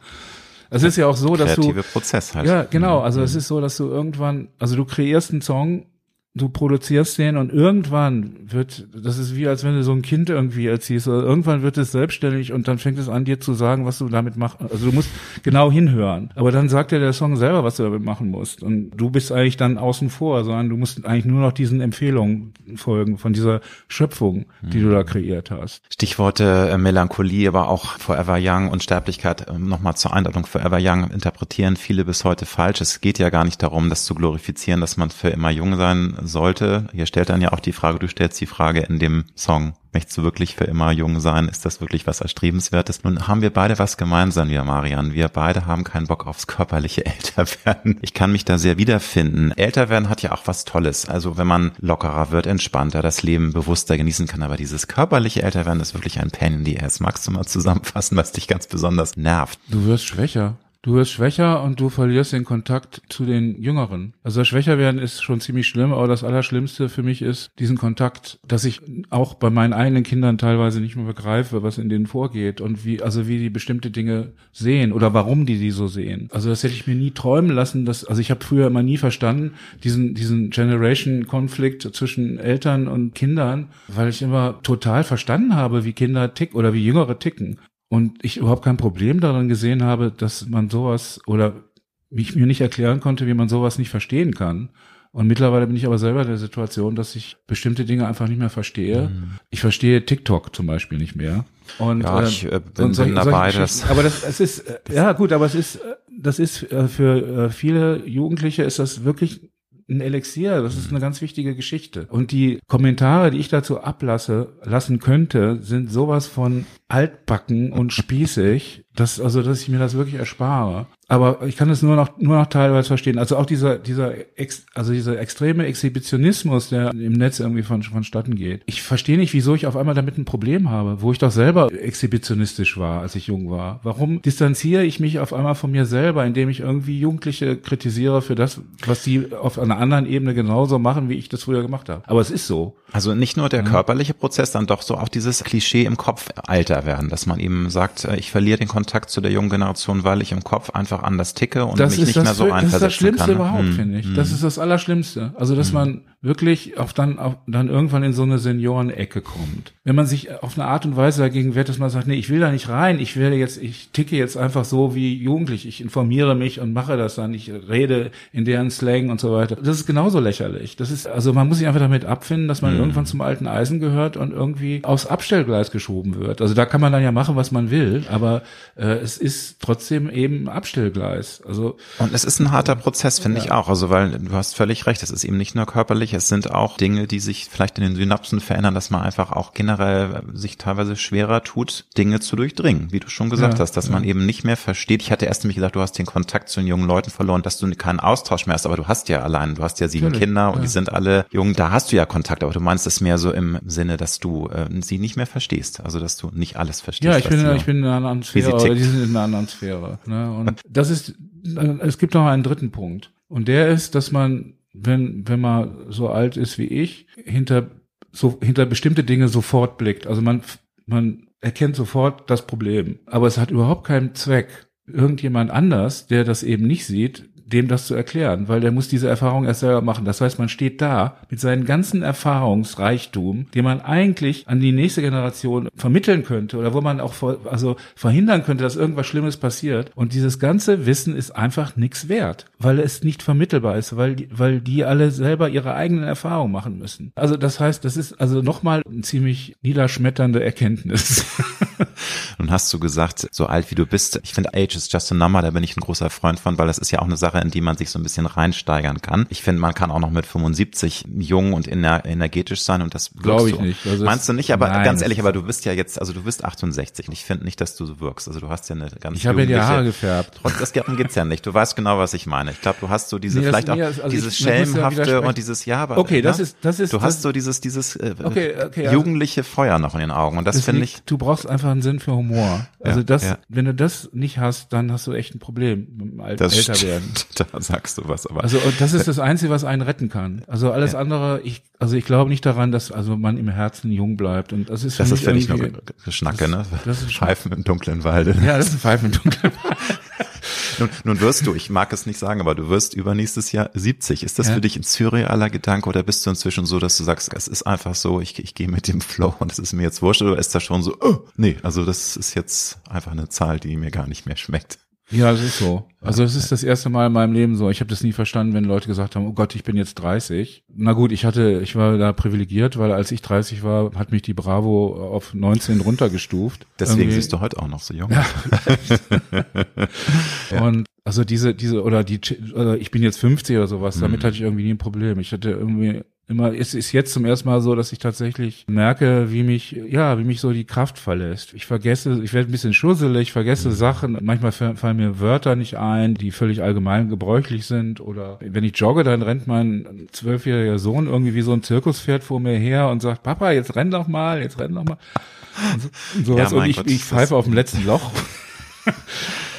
Es ist ja auch so, dass du Prozess halt. Ja, genau. Also es ist so, dass du irgendwann, also du kreierst einen Song du produzierst den und irgendwann wird, das ist wie als wenn du so ein Kind irgendwie erziehst, oder irgendwann wird es selbstständig und dann fängt es an, dir zu sagen, was du damit machst. Also du musst genau hinhören. Aber dann sagt dir der Song selber, was du damit machen musst. Und du bist eigentlich dann außen vor, sondern du musst eigentlich nur noch diesen Empfehlungen folgen von dieser Schöpfung, die du da kreiert hast. Stichworte äh, Melancholie, aber auch Forever Young und Sterblichkeit, ähm, nochmal zur Einladung. Forever Young interpretieren viele bis heute falsch. Es geht ja gar nicht darum, das zu glorifizieren, dass man für immer jung sein sollte. Ihr stellt dann ja auch die Frage, du stellst die Frage in dem Song, möchtest du wirklich für immer jung sein? Ist das wirklich was Erstrebenswertes? Nun haben wir beide was gemeinsam, wir Marian. Wir beide haben keinen Bock aufs körperliche Älterwerden. Ich kann mich da sehr wiederfinden. Älterwerden hat ja auch was Tolles. Also wenn man lockerer wird, entspannter, das Leben bewusster genießen kann. Aber dieses körperliche Älterwerden ist wirklich ein Pain in the Ass. Magst du mal zusammenfassen, was dich ganz besonders nervt? Du wirst schwächer. Du wirst schwächer und du verlierst den Kontakt zu den Jüngeren. Also schwächer werden ist schon ziemlich schlimm, aber das Allerschlimmste für mich ist diesen Kontakt, dass ich auch bei meinen eigenen Kindern teilweise nicht mehr begreife, was in denen vorgeht und wie, also wie die bestimmte Dinge sehen oder warum die die so sehen. Also das hätte ich mir nie träumen lassen, dass, also ich habe früher immer nie verstanden, diesen, diesen Generation-Konflikt zwischen Eltern und Kindern, weil ich immer total verstanden habe, wie Kinder ticken oder wie Jüngere ticken und ich überhaupt kein Problem daran gesehen habe, dass man sowas oder mich mir nicht erklären konnte, wie man sowas nicht verstehen kann. Und mittlerweile bin ich aber selber in der Situation, dass ich bestimmte Dinge einfach nicht mehr verstehe. Mhm. Ich verstehe TikTok zum Beispiel nicht mehr. Und, ja, ich äh, bin, solche, bin dabei. Das aber das, es ist, äh, ja gut, aber es ist, äh, das ist äh, für viele Jugendliche ist das wirklich ein Elixier, das ist eine ganz wichtige Geschichte. Und die Kommentare, die ich dazu ablasse, lassen könnte, sind sowas von altbacken und spießig, dass, also, dass ich mir das wirklich erspare. Aber ich kann es nur noch, nur noch teilweise verstehen. Also auch dieser, dieser, ex, also dieser extreme Exhibitionismus, der im Netz irgendwie von, vonstatten geht. Ich verstehe nicht, wieso ich auf einmal damit ein Problem habe, wo ich doch selber exhibitionistisch war, als ich jung war. Warum distanziere ich mich auf einmal von mir selber, indem ich irgendwie Jugendliche kritisiere für das, was sie auf einer anderen Ebene genauso machen, wie ich das früher gemacht habe. Aber es ist so. Also nicht nur der ja. körperliche Prozess, dann doch so auch dieses Klischee im Kopf älter werden, dass man eben sagt, äh, ich verliere den Kontakt zu der jungen Generation, weil ich im Kopf einfach anders ticke und das mich nicht mehr so reinversetzen kann. Das ist das Schlimmste kann. überhaupt, hm. finde ich. Das hm. ist das Allerschlimmste. Also, dass hm. man wirklich auf dann, auf, dann irgendwann in so eine Seniorenecke kommt. Wenn man sich auf eine Art und Weise dagegen wehrt, dass man sagt, nee, ich will da nicht rein, ich werde jetzt, ich ticke jetzt einfach so wie jugendlich, ich informiere mich und mache das dann, ich rede in deren Slang und so weiter. Das ist genauso lächerlich. Das ist, also man muss sich einfach damit abfinden, dass man mhm. irgendwann zum alten Eisen gehört und irgendwie aufs Abstellgleis geschoben wird. Also da kann man dann ja machen, was man will, aber äh, es ist trotzdem eben Abstellgleis. Also und es ist ein harter Prozess, finde ja. ich auch. Also weil du hast völlig recht, es ist eben nicht nur körperlich, es sind auch Dinge, die sich vielleicht in den Synapsen verändern, dass man einfach auch generell sich teilweise schwerer tut, Dinge zu durchdringen, wie du schon gesagt ja, hast, dass ja. man eben nicht mehr versteht. Ich hatte erst nämlich gesagt, du hast den Kontakt zu den jungen Leuten verloren, dass du keinen Austausch mehr hast, aber du hast ja allein, du hast ja sieben Natürlich, Kinder und die sind alle jung, da hast du ja Kontakt, aber du meinst es mehr so im Sinne, dass du äh, sie nicht mehr verstehst, also dass du nicht alles verstehst. Ja, ich bin, ich bin in einer anderen Sphäre, die sind in einer anderen Sphäre. Ne? Und das ist, es gibt noch einen dritten Punkt. Und der ist, dass man wenn, wenn man so alt ist wie ich, hinter, so, hinter bestimmte Dinge sofort blickt. Also man, man erkennt sofort das Problem. Aber es hat überhaupt keinen Zweck. Irgendjemand anders, der das eben nicht sieht, dem das zu erklären, weil der muss diese Erfahrung erst selber machen. Das heißt, man steht da mit seinen ganzen Erfahrungsreichtum, den man eigentlich an die nächste Generation vermitteln könnte oder wo man auch vor, also verhindern könnte, dass irgendwas Schlimmes passiert. Und dieses ganze Wissen ist einfach nichts wert, weil es nicht vermittelbar ist, weil die, weil die alle selber ihre eigenen Erfahrungen machen müssen. Also das heißt, das ist also nochmal eine ziemlich niederschmetternde Erkenntnis. Nun hast du gesagt, so alt wie du bist, ich finde Age is just a number, da bin ich ein großer Freund von, weil das ist ja auch eine Sache, in die man sich so ein bisschen reinsteigern kann. Ich finde, man kann auch noch mit 75 jung und ener energetisch sein und das glaube ich nicht. Also Meinst du nicht? Aber nein. ganz ehrlich, aber du bist ja jetzt, also du bist 68 und ich finde nicht, dass du so wirkst. Also du hast ja eine ganz Ich habe ja die Haare gefärbt. Trotz, das geht's ja nicht. Du weißt genau, was ich meine. Ich glaube, du hast so diese nee, vielleicht auch also dieses ich, Schelmhafte ja und dieses ja, aber okay, das ne? ist das ist du hast so dieses dieses äh, okay, okay, also, jugendliche Feuer noch in den Augen und das finde ich. Du brauchst einfach einen Sinn für Humor. Also ja, das, ja. wenn du das nicht hast, dann hast du echt ein Problem mit dem das älter werden. Da sagst du was, aber. Also das ist das Einzige, was einen retten kann. Also alles ja. andere, ich, also ich glaube nicht daran, dass also man im Herzen jung bleibt und das ist Das ist mich nur Geschnacke, ne? Das ist Pfeifen im dunklen Walde. Ja, das ist ein Pfeifen im dunklen Walde. nun, nun wirst du, ich mag es nicht sagen, aber du wirst übernächstes Jahr 70. Ist das ja. für dich ein surrealer Gedanke oder bist du inzwischen so, dass du sagst, es ist einfach so, ich, ich gehe mit dem Flow und es ist mir jetzt wurscht oder ist das schon so, oh, nee, also das ist jetzt einfach eine Zahl, die mir gar nicht mehr schmeckt. Ja, es ist so. Also es ist das erste Mal in meinem Leben so. Ich habe das nie verstanden, wenn Leute gesagt haben, oh Gott, ich bin jetzt 30. Na gut, ich hatte, ich war da privilegiert, weil als ich 30 war, hat mich die Bravo auf 19 runtergestuft. Deswegen Irgendwie. siehst du heute auch noch so jung. Ja. Und also diese, diese, oder die, oder ich bin jetzt 50 oder sowas, damit mhm. hatte ich irgendwie nie ein Problem. Ich hatte irgendwie immer, es ist jetzt zum ersten Mal so, dass ich tatsächlich merke, wie mich, ja, wie mich so die Kraft verlässt. Ich vergesse, ich werde ein bisschen schusselig, vergesse mhm. Sachen. Manchmal fallen mir Wörter nicht ein, die völlig allgemein gebräuchlich sind. Oder wenn ich jogge, dann rennt mein zwölfjähriger Sohn irgendwie wie so ein Zirkuspferd vor mir her und sagt, Papa, jetzt renn doch mal, jetzt renn doch mal. Und, so, und sowas. Ja, und ich, ich pfeife auf dem letzten Loch.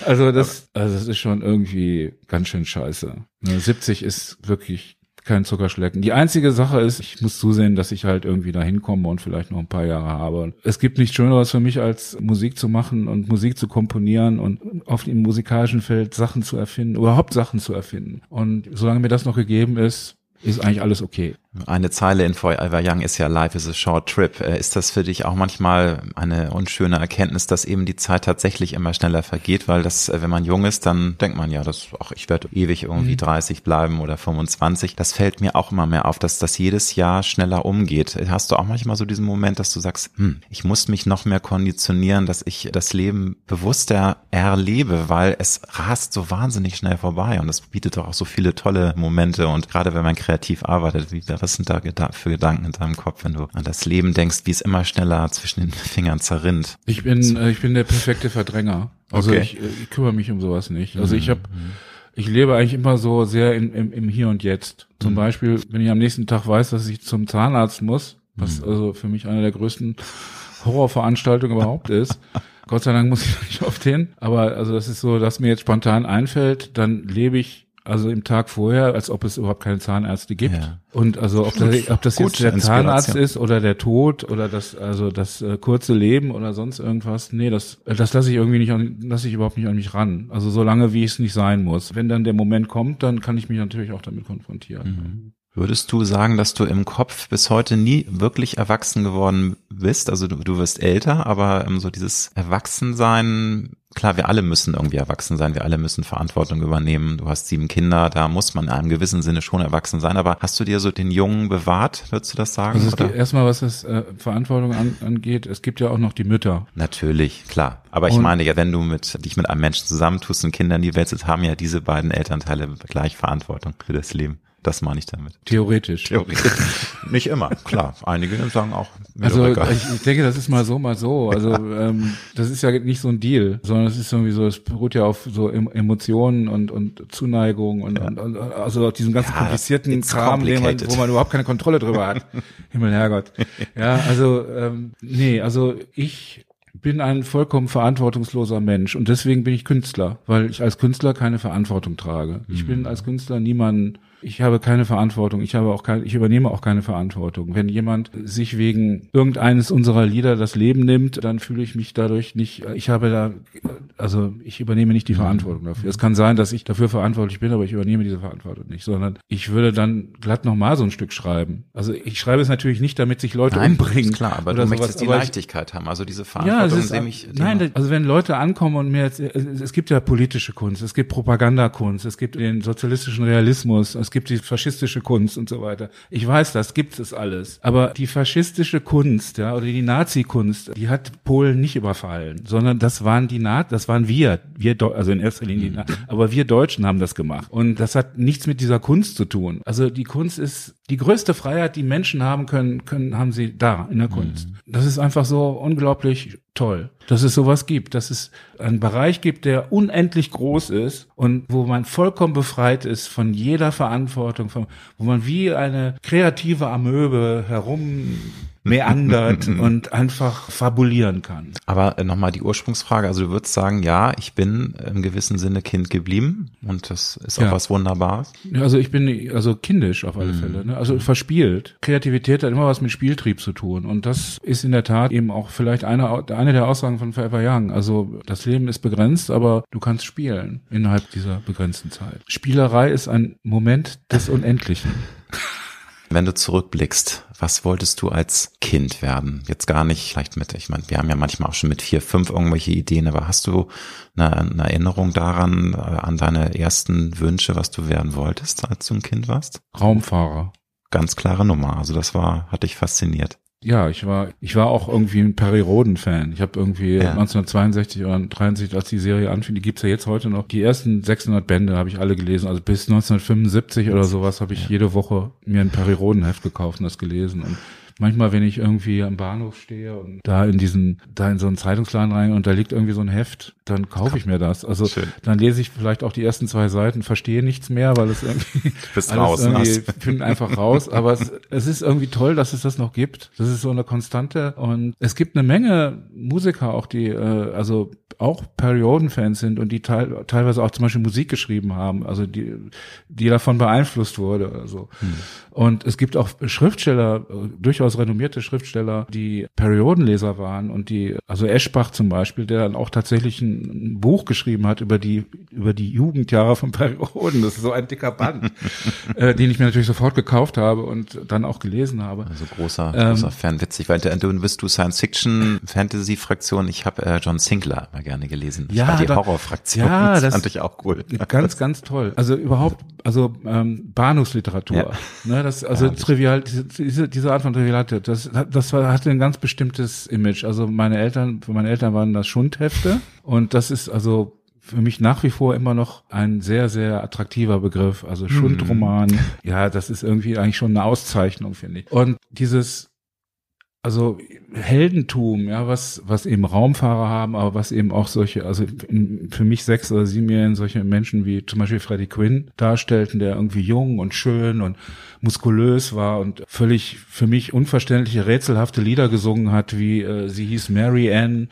Also das, also das ist schon irgendwie ganz schön scheiße. 70 ne, ist wirklich kein Zuckerschlecken. Die einzige Sache ist, ich muss zusehen, dass ich halt irgendwie da hinkomme und vielleicht noch ein paar Jahre habe. Es gibt nichts Schöneres für mich, als Musik zu machen und Musik zu komponieren und auf dem musikalischen Feld Sachen zu erfinden, überhaupt Sachen zu erfinden. Und solange mir das noch gegeben ist, ist eigentlich alles okay. Eine Zeile in Forever Young ist ja Life is a short trip. Äh, ist das für dich auch manchmal eine unschöne Erkenntnis, dass eben die Zeit tatsächlich immer schneller vergeht? Weil das, äh, wenn man jung ist, dann denkt man ja, dass ach, ich werde ewig irgendwie mhm. 30 bleiben oder 25. Das fällt mir auch immer mehr auf, dass das jedes Jahr schneller umgeht. Hast du auch manchmal so diesen Moment, dass du sagst, hm, ich muss mich noch mehr konditionieren, dass ich das Leben bewusster erlebe, weil es rast so wahnsinnig schnell vorbei und es bietet doch auch so viele tolle Momente und gerade wenn man kreativ arbeitet, wie was sind da für Gedanken in deinem Kopf, wenn du an das Leben denkst, wie es immer schneller zwischen den Fingern zerrinnt? Ich bin, äh, ich bin der perfekte Verdränger. Also okay. ich, äh, ich kümmere mich um sowas nicht. Also ich habe mhm. ich lebe eigentlich immer so sehr in, im, im Hier und Jetzt. Zum mhm. Beispiel, wenn ich am nächsten Tag weiß, dass ich zum Zahnarzt muss, was mhm. also für mich eine der größten Horrorveranstaltungen überhaupt ist. Gott sei Dank muss ich nicht oft hin. Aber also das ist so, dass mir jetzt spontan einfällt, dann lebe ich also im Tag vorher, als ob es überhaupt keine Zahnärzte gibt. Ja. Und also ob das, ob das jetzt der Zahnarzt ist oder der Tod oder das also das äh, kurze Leben oder sonst irgendwas, nee, das das lasse ich irgendwie nicht an, lasse ich überhaupt nicht an mich ran. Also solange wie es nicht sein muss. Wenn dann der Moment kommt, dann kann ich mich natürlich auch damit konfrontieren. Mhm. Würdest du sagen, dass du im Kopf bis heute nie wirklich erwachsen geworden bist? Also du, du wirst älter, aber ähm, so dieses Erwachsensein, klar, wir alle müssen irgendwie erwachsen sein, wir alle müssen Verantwortung übernehmen. Du hast sieben Kinder, da muss man in einem gewissen Sinne schon erwachsen sein. Aber hast du dir so den Jungen bewahrt, würdest du das sagen? Also erstmal, was das äh, Verantwortung an, angeht, es gibt ja auch noch die Mütter. Natürlich, klar. Aber ich und meine ja, wenn du mit dich mit einem Menschen zusammentust und Kinder in die Welt setzt, haben ja diese beiden Elternteile gleich Verantwortung für das Leben. Das meine ich damit. Theoretisch. Theoretisch. Nicht immer, klar. Einige sagen auch. Also ich, ich, denke, das ist mal so, mal so. Also ähm, das ist ja nicht so ein Deal, sondern es ist irgendwie so, es beruht ja auf so Emotionen und und Zuneigung und, ja. und, und also auf diesem ganzen ja, komplizierten Kram, man, wo man überhaupt keine Kontrolle drüber hat. Himmel, Herrgott. Ja, also ähm, nee, also ich bin ein vollkommen verantwortungsloser Mensch und deswegen bin ich Künstler, weil ich als Künstler keine Verantwortung trage. Ich bin als Künstler niemand ich habe keine Verantwortung. Ich habe auch kein, ich übernehme auch keine Verantwortung. Wenn jemand sich wegen irgendeines unserer Lieder das Leben nimmt, dann fühle ich mich dadurch nicht, ich habe da, also ich übernehme nicht die mhm. Verantwortung dafür. Es kann sein, dass ich dafür verantwortlich bin, aber ich übernehme diese Verantwortung nicht, sondern ich würde dann glatt nochmal so ein Stück schreiben. Also ich schreibe es natürlich nicht, damit sich Leute nein, umbringen. Klar, aber du möchtest die Leichtigkeit haben, also diese Verantwortung. Ja, ist, ich, nein, also wenn Leute ankommen und mir jetzt, es gibt ja politische Kunst, es gibt Propagandakunst, es gibt den sozialistischen Realismus, es gibt die faschistische Kunst und so weiter. Ich weiß, das gibt es alles. Aber die faschistische Kunst, ja, oder die Nazi-Kunst, die hat Polen nicht überfallen, sondern das waren die Na das waren wir, wir, also in erster Linie, die aber wir Deutschen haben das gemacht. Und das hat nichts mit dieser Kunst zu tun. Also die Kunst ist die größte Freiheit, die Menschen haben können, können, haben sie da in der Kunst. Das ist einfach so unglaublich toll, dass es sowas gibt, dass es einen Bereich gibt, der unendlich groß ist und wo man vollkommen befreit ist von jeder Verantwortung, von, wo man wie eine kreative Amöbe herum meandert und einfach fabulieren kann. Aber äh, nochmal die Ursprungsfrage, also du würdest sagen, ja, ich bin im gewissen Sinne Kind geblieben und das ist auch ja. was Wunderbares. Also ich bin also kindisch auf alle mhm. Fälle, ne? also verspielt. Kreativität hat immer was mit Spieltrieb zu tun und das ist in der Tat eben auch vielleicht eine, eine der Aussagen von Forever Young. Also das Leben ist begrenzt, aber du kannst spielen innerhalb dieser begrenzten Zeit. Spielerei ist ein Moment des Unendlichen. Wenn du zurückblickst, was wolltest du als Kind werden? Jetzt gar nicht vielleicht mit, ich meine, wir haben ja manchmal auch schon mit vier, fünf irgendwelche Ideen, aber hast du eine, eine Erinnerung daran, äh, an deine ersten Wünsche, was du werden wolltest, als du ein Kind warst? Raumfahrer. Ganz klare Nummer. Also das war, hat dich fasziniert. Ja, ich war, ich war auch irgendwie ein Perry Roden-Fan. Ich habe irgendwie ja. 1962 oder 63, als die Serie anfing, die gibt's ja jetzt heute noch. Die ersten 600 Bände habe ich alle gelesen. Also bis 1975 oder sowas habe ich ja. jede Woche mir ein Perry Roden-Heft gekauft und das gelesen. Und manchmal, wenn ich irgendwie am Bahnhof stehe und da in diesen, da in so einen Zeitungsladen rein und da liegt irgendwie so ein Heft, dann kaufe ich mir das. Also Schön. dann lese ich vielleicht auch die ersten zwei Seiten, verstehe nichts mehr, weil es irgendwie, Bist alles raus, irgendwie finden einfach raus. Aber es, es ist irgendwie toll, dass es das noch gibt. Das ist so eine Konstante und es gibt eine Menge Musiker auch, die, äh, also auch Periodenfans sind und die teil, teilweise auch zum Beispiel Musik geschrieben haben, also die, die davon beeinflusst wurde oder so. Hm. Und es gibt auch Schriftsteller, durchaus renommierte Schriftsteller, die Periodenleser waren und die, also Eschbach zum Beispiel, der dann auch tatsächlich ein Buch geschrieben hat über die, über die Jugendjahre von Perioden. Das ist so ein dicker Band, äh, den ich mir natürlich sofort gekauft habe und dann auch gelesen habe. Also großer, großer ähm, Fan, witzig, weil du bist du Science-Fiction, Fantasy-Fraktion. Ich habe äh, John Sinclair mal gerne gelesen. Ja, die Horror-Fraktion. Ja, das, das fand ich auch cool. Ganz, ganz toll. Also überhaupt, also ähm, Bahnhofsliteratur. Ja. Ne, das, also ja, trivial, diese, diese Art von Trivialität, das, das war, hatte ein ganz bestimmtes Image. Also meine Eltern, für meine Eltern waren das Schundhefte und das ist also für mich nach wie vor immer noch ein sehr, sehr attraktiver Begriff. Also mhm. Schundroman, mm. ja, das ist irgendwie eigentlich schon eine Auszeichnung, finde ich. Und dieses also Heldentum, ja, was, was eben Raumfahrer haben, aber was eben auch solche, also in, für mich sechs oder sieben Jahren solche Menschen wie zum Beispiel Freddie Quinn darstellten, der irgendwie jung und schön und muskulös war und völlig für mich unverständliche, rätselhafte Lieder gesungen hat, wie äh, sie hieß Mary Ann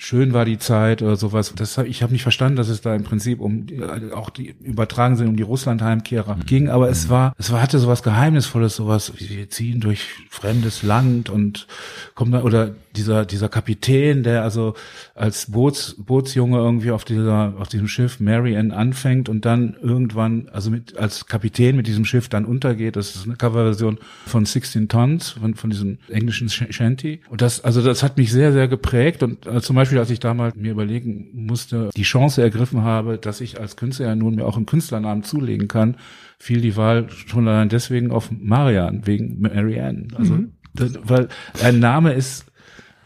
schön war die Zeit oder sowas. Das ich habe nicht verstanden, dass es da im Prinzip um äh, auch die übertragen sind um die Russland-Heimkehrer mhm. ging, aber es mhm. war, es war hatte sowas Geheimnisvolles, sowas. Wir ziehen durch fremdes Land und kommen da oder dieser dieser Kapitän, der also als Boots, Bootsjunge irgendwie auf dieser auf diesem Schiff Mary Ann anfängt und dann irgendwann also mit als Kapitän mit diesem Schiff dann untergeht. Das ist eine Coverversion von 16 Tons von von diesem englischen Shanty und das also das hat mich sehr sehr geprägt und also zum Beispiel als ich damals mir überlegen musste, die Chance ergriffen habe, dass ich als Künstler ja nun mir auch einen Künstlernamen zulegen kann, fiel die Wahl schon allein deswegen auf Marianne wegen Marianne. Also mhm. das, weil ein Name ist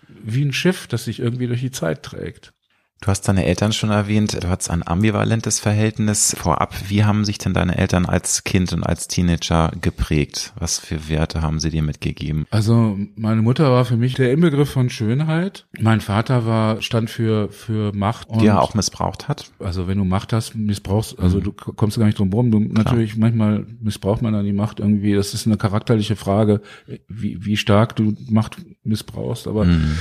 wie ein Schiff, das sich irgendwie durch die Zeit trägt. Du hast deine Eltern schon erwähnt, du hattest ein ambivalentes Verhältnis vorab. Wie haben sich denn deine Eltern als Kind und als Teenager geprägt? Was für Werte haben sie dir mitgegeben? Also meine Mutter war für mich der Inbegriff von Schönheit. Mein Vater war stand für für Macht. Die er auch missbraucht hat. Also wenn du Macht hast, missbrauchst, also mhm. du kommst gar nicht drum rum. Du, natürlich manchmal missbraucht man dann die Macht irgendwie. Das ist eine charakterliche Frage, wie, wie stark du Macht missbrauchst. Aber mhm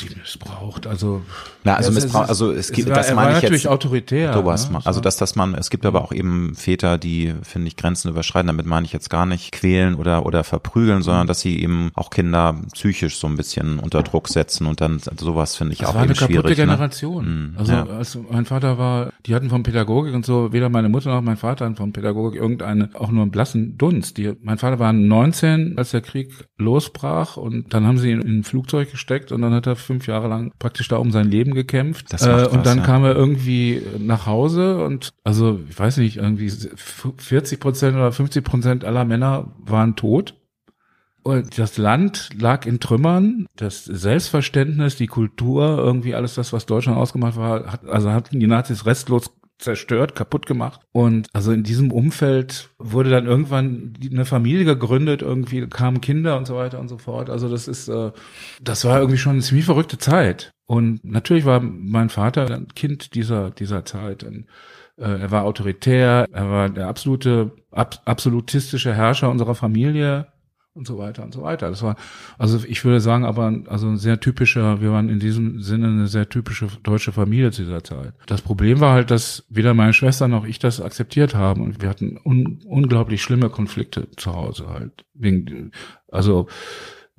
die missbraucht. Also, Na, also missbraucht, also es gibt, das meine ich natürlich jetzt. autoritär. Sowas, ne? Also dass das man, es gibt aber auch eben Väter, die finde ich Grenzen überschreiten. Damit meine ich jetzt gar nicht quälen oder oder verprügeln, sondern dass sie eben auch Kinder psychisch so ein bisschen unter Druck setzen und dann sowas finde ich das auch war eben eine kaputte ne? Generation. Ne? Also ja. also mein Vater war, die hatten von Pädagogik und so weder meine Mutter noch mein Vater hatten von Pädagogik irgendeine auch nur einen blassen Dunst. Die, mein Vater war 19, als der Krieg losbrach und dann haben sie ihn in ein Flugzeug gesteckt und dann hat er fünf Jahre lang praktisch da um sein Leben gekämpft. Das äh, und dann ja. kam er irgendwie nach Hause und also ich weiß nicht, irgendwie 40 Prozent oder 50 Prozent aller Männer waren tot. Und das Land lag in Trümmern, das Selbstverständnis, die Kultur, irgendwie alles das, was Deutschland ausgemacht war, hat, also hatten die Nazis restlos zerstört, kaputt gemacht. Und also in diesem Umfeld wurde dann irgendwann eine Familie gegründet, irgendwie kamen Kinder und so weiter und so fort. Also das ist, äh, das war irgendwie schon eine ziemlich verrückte Zeit. Und natürlich war mein Vater ein Kind dieser, dieser Zeit. Und, äh, er war autoritär, er war der absolute, ab, absolutistische Herrscher unserer Familie und so weiter und so weiter. Das war, also ich würde sagen, aber also ein sehr typischer, wir waren in diesem Sinne eine sehr typische deutsche Familie zu dieser Zeit. Das Problem war halt, dass weder meine Schwester noch ich das akzeptiert haben und wir hatten un unglaublich schlimme Konflikte zu Hause halt. Wegen, also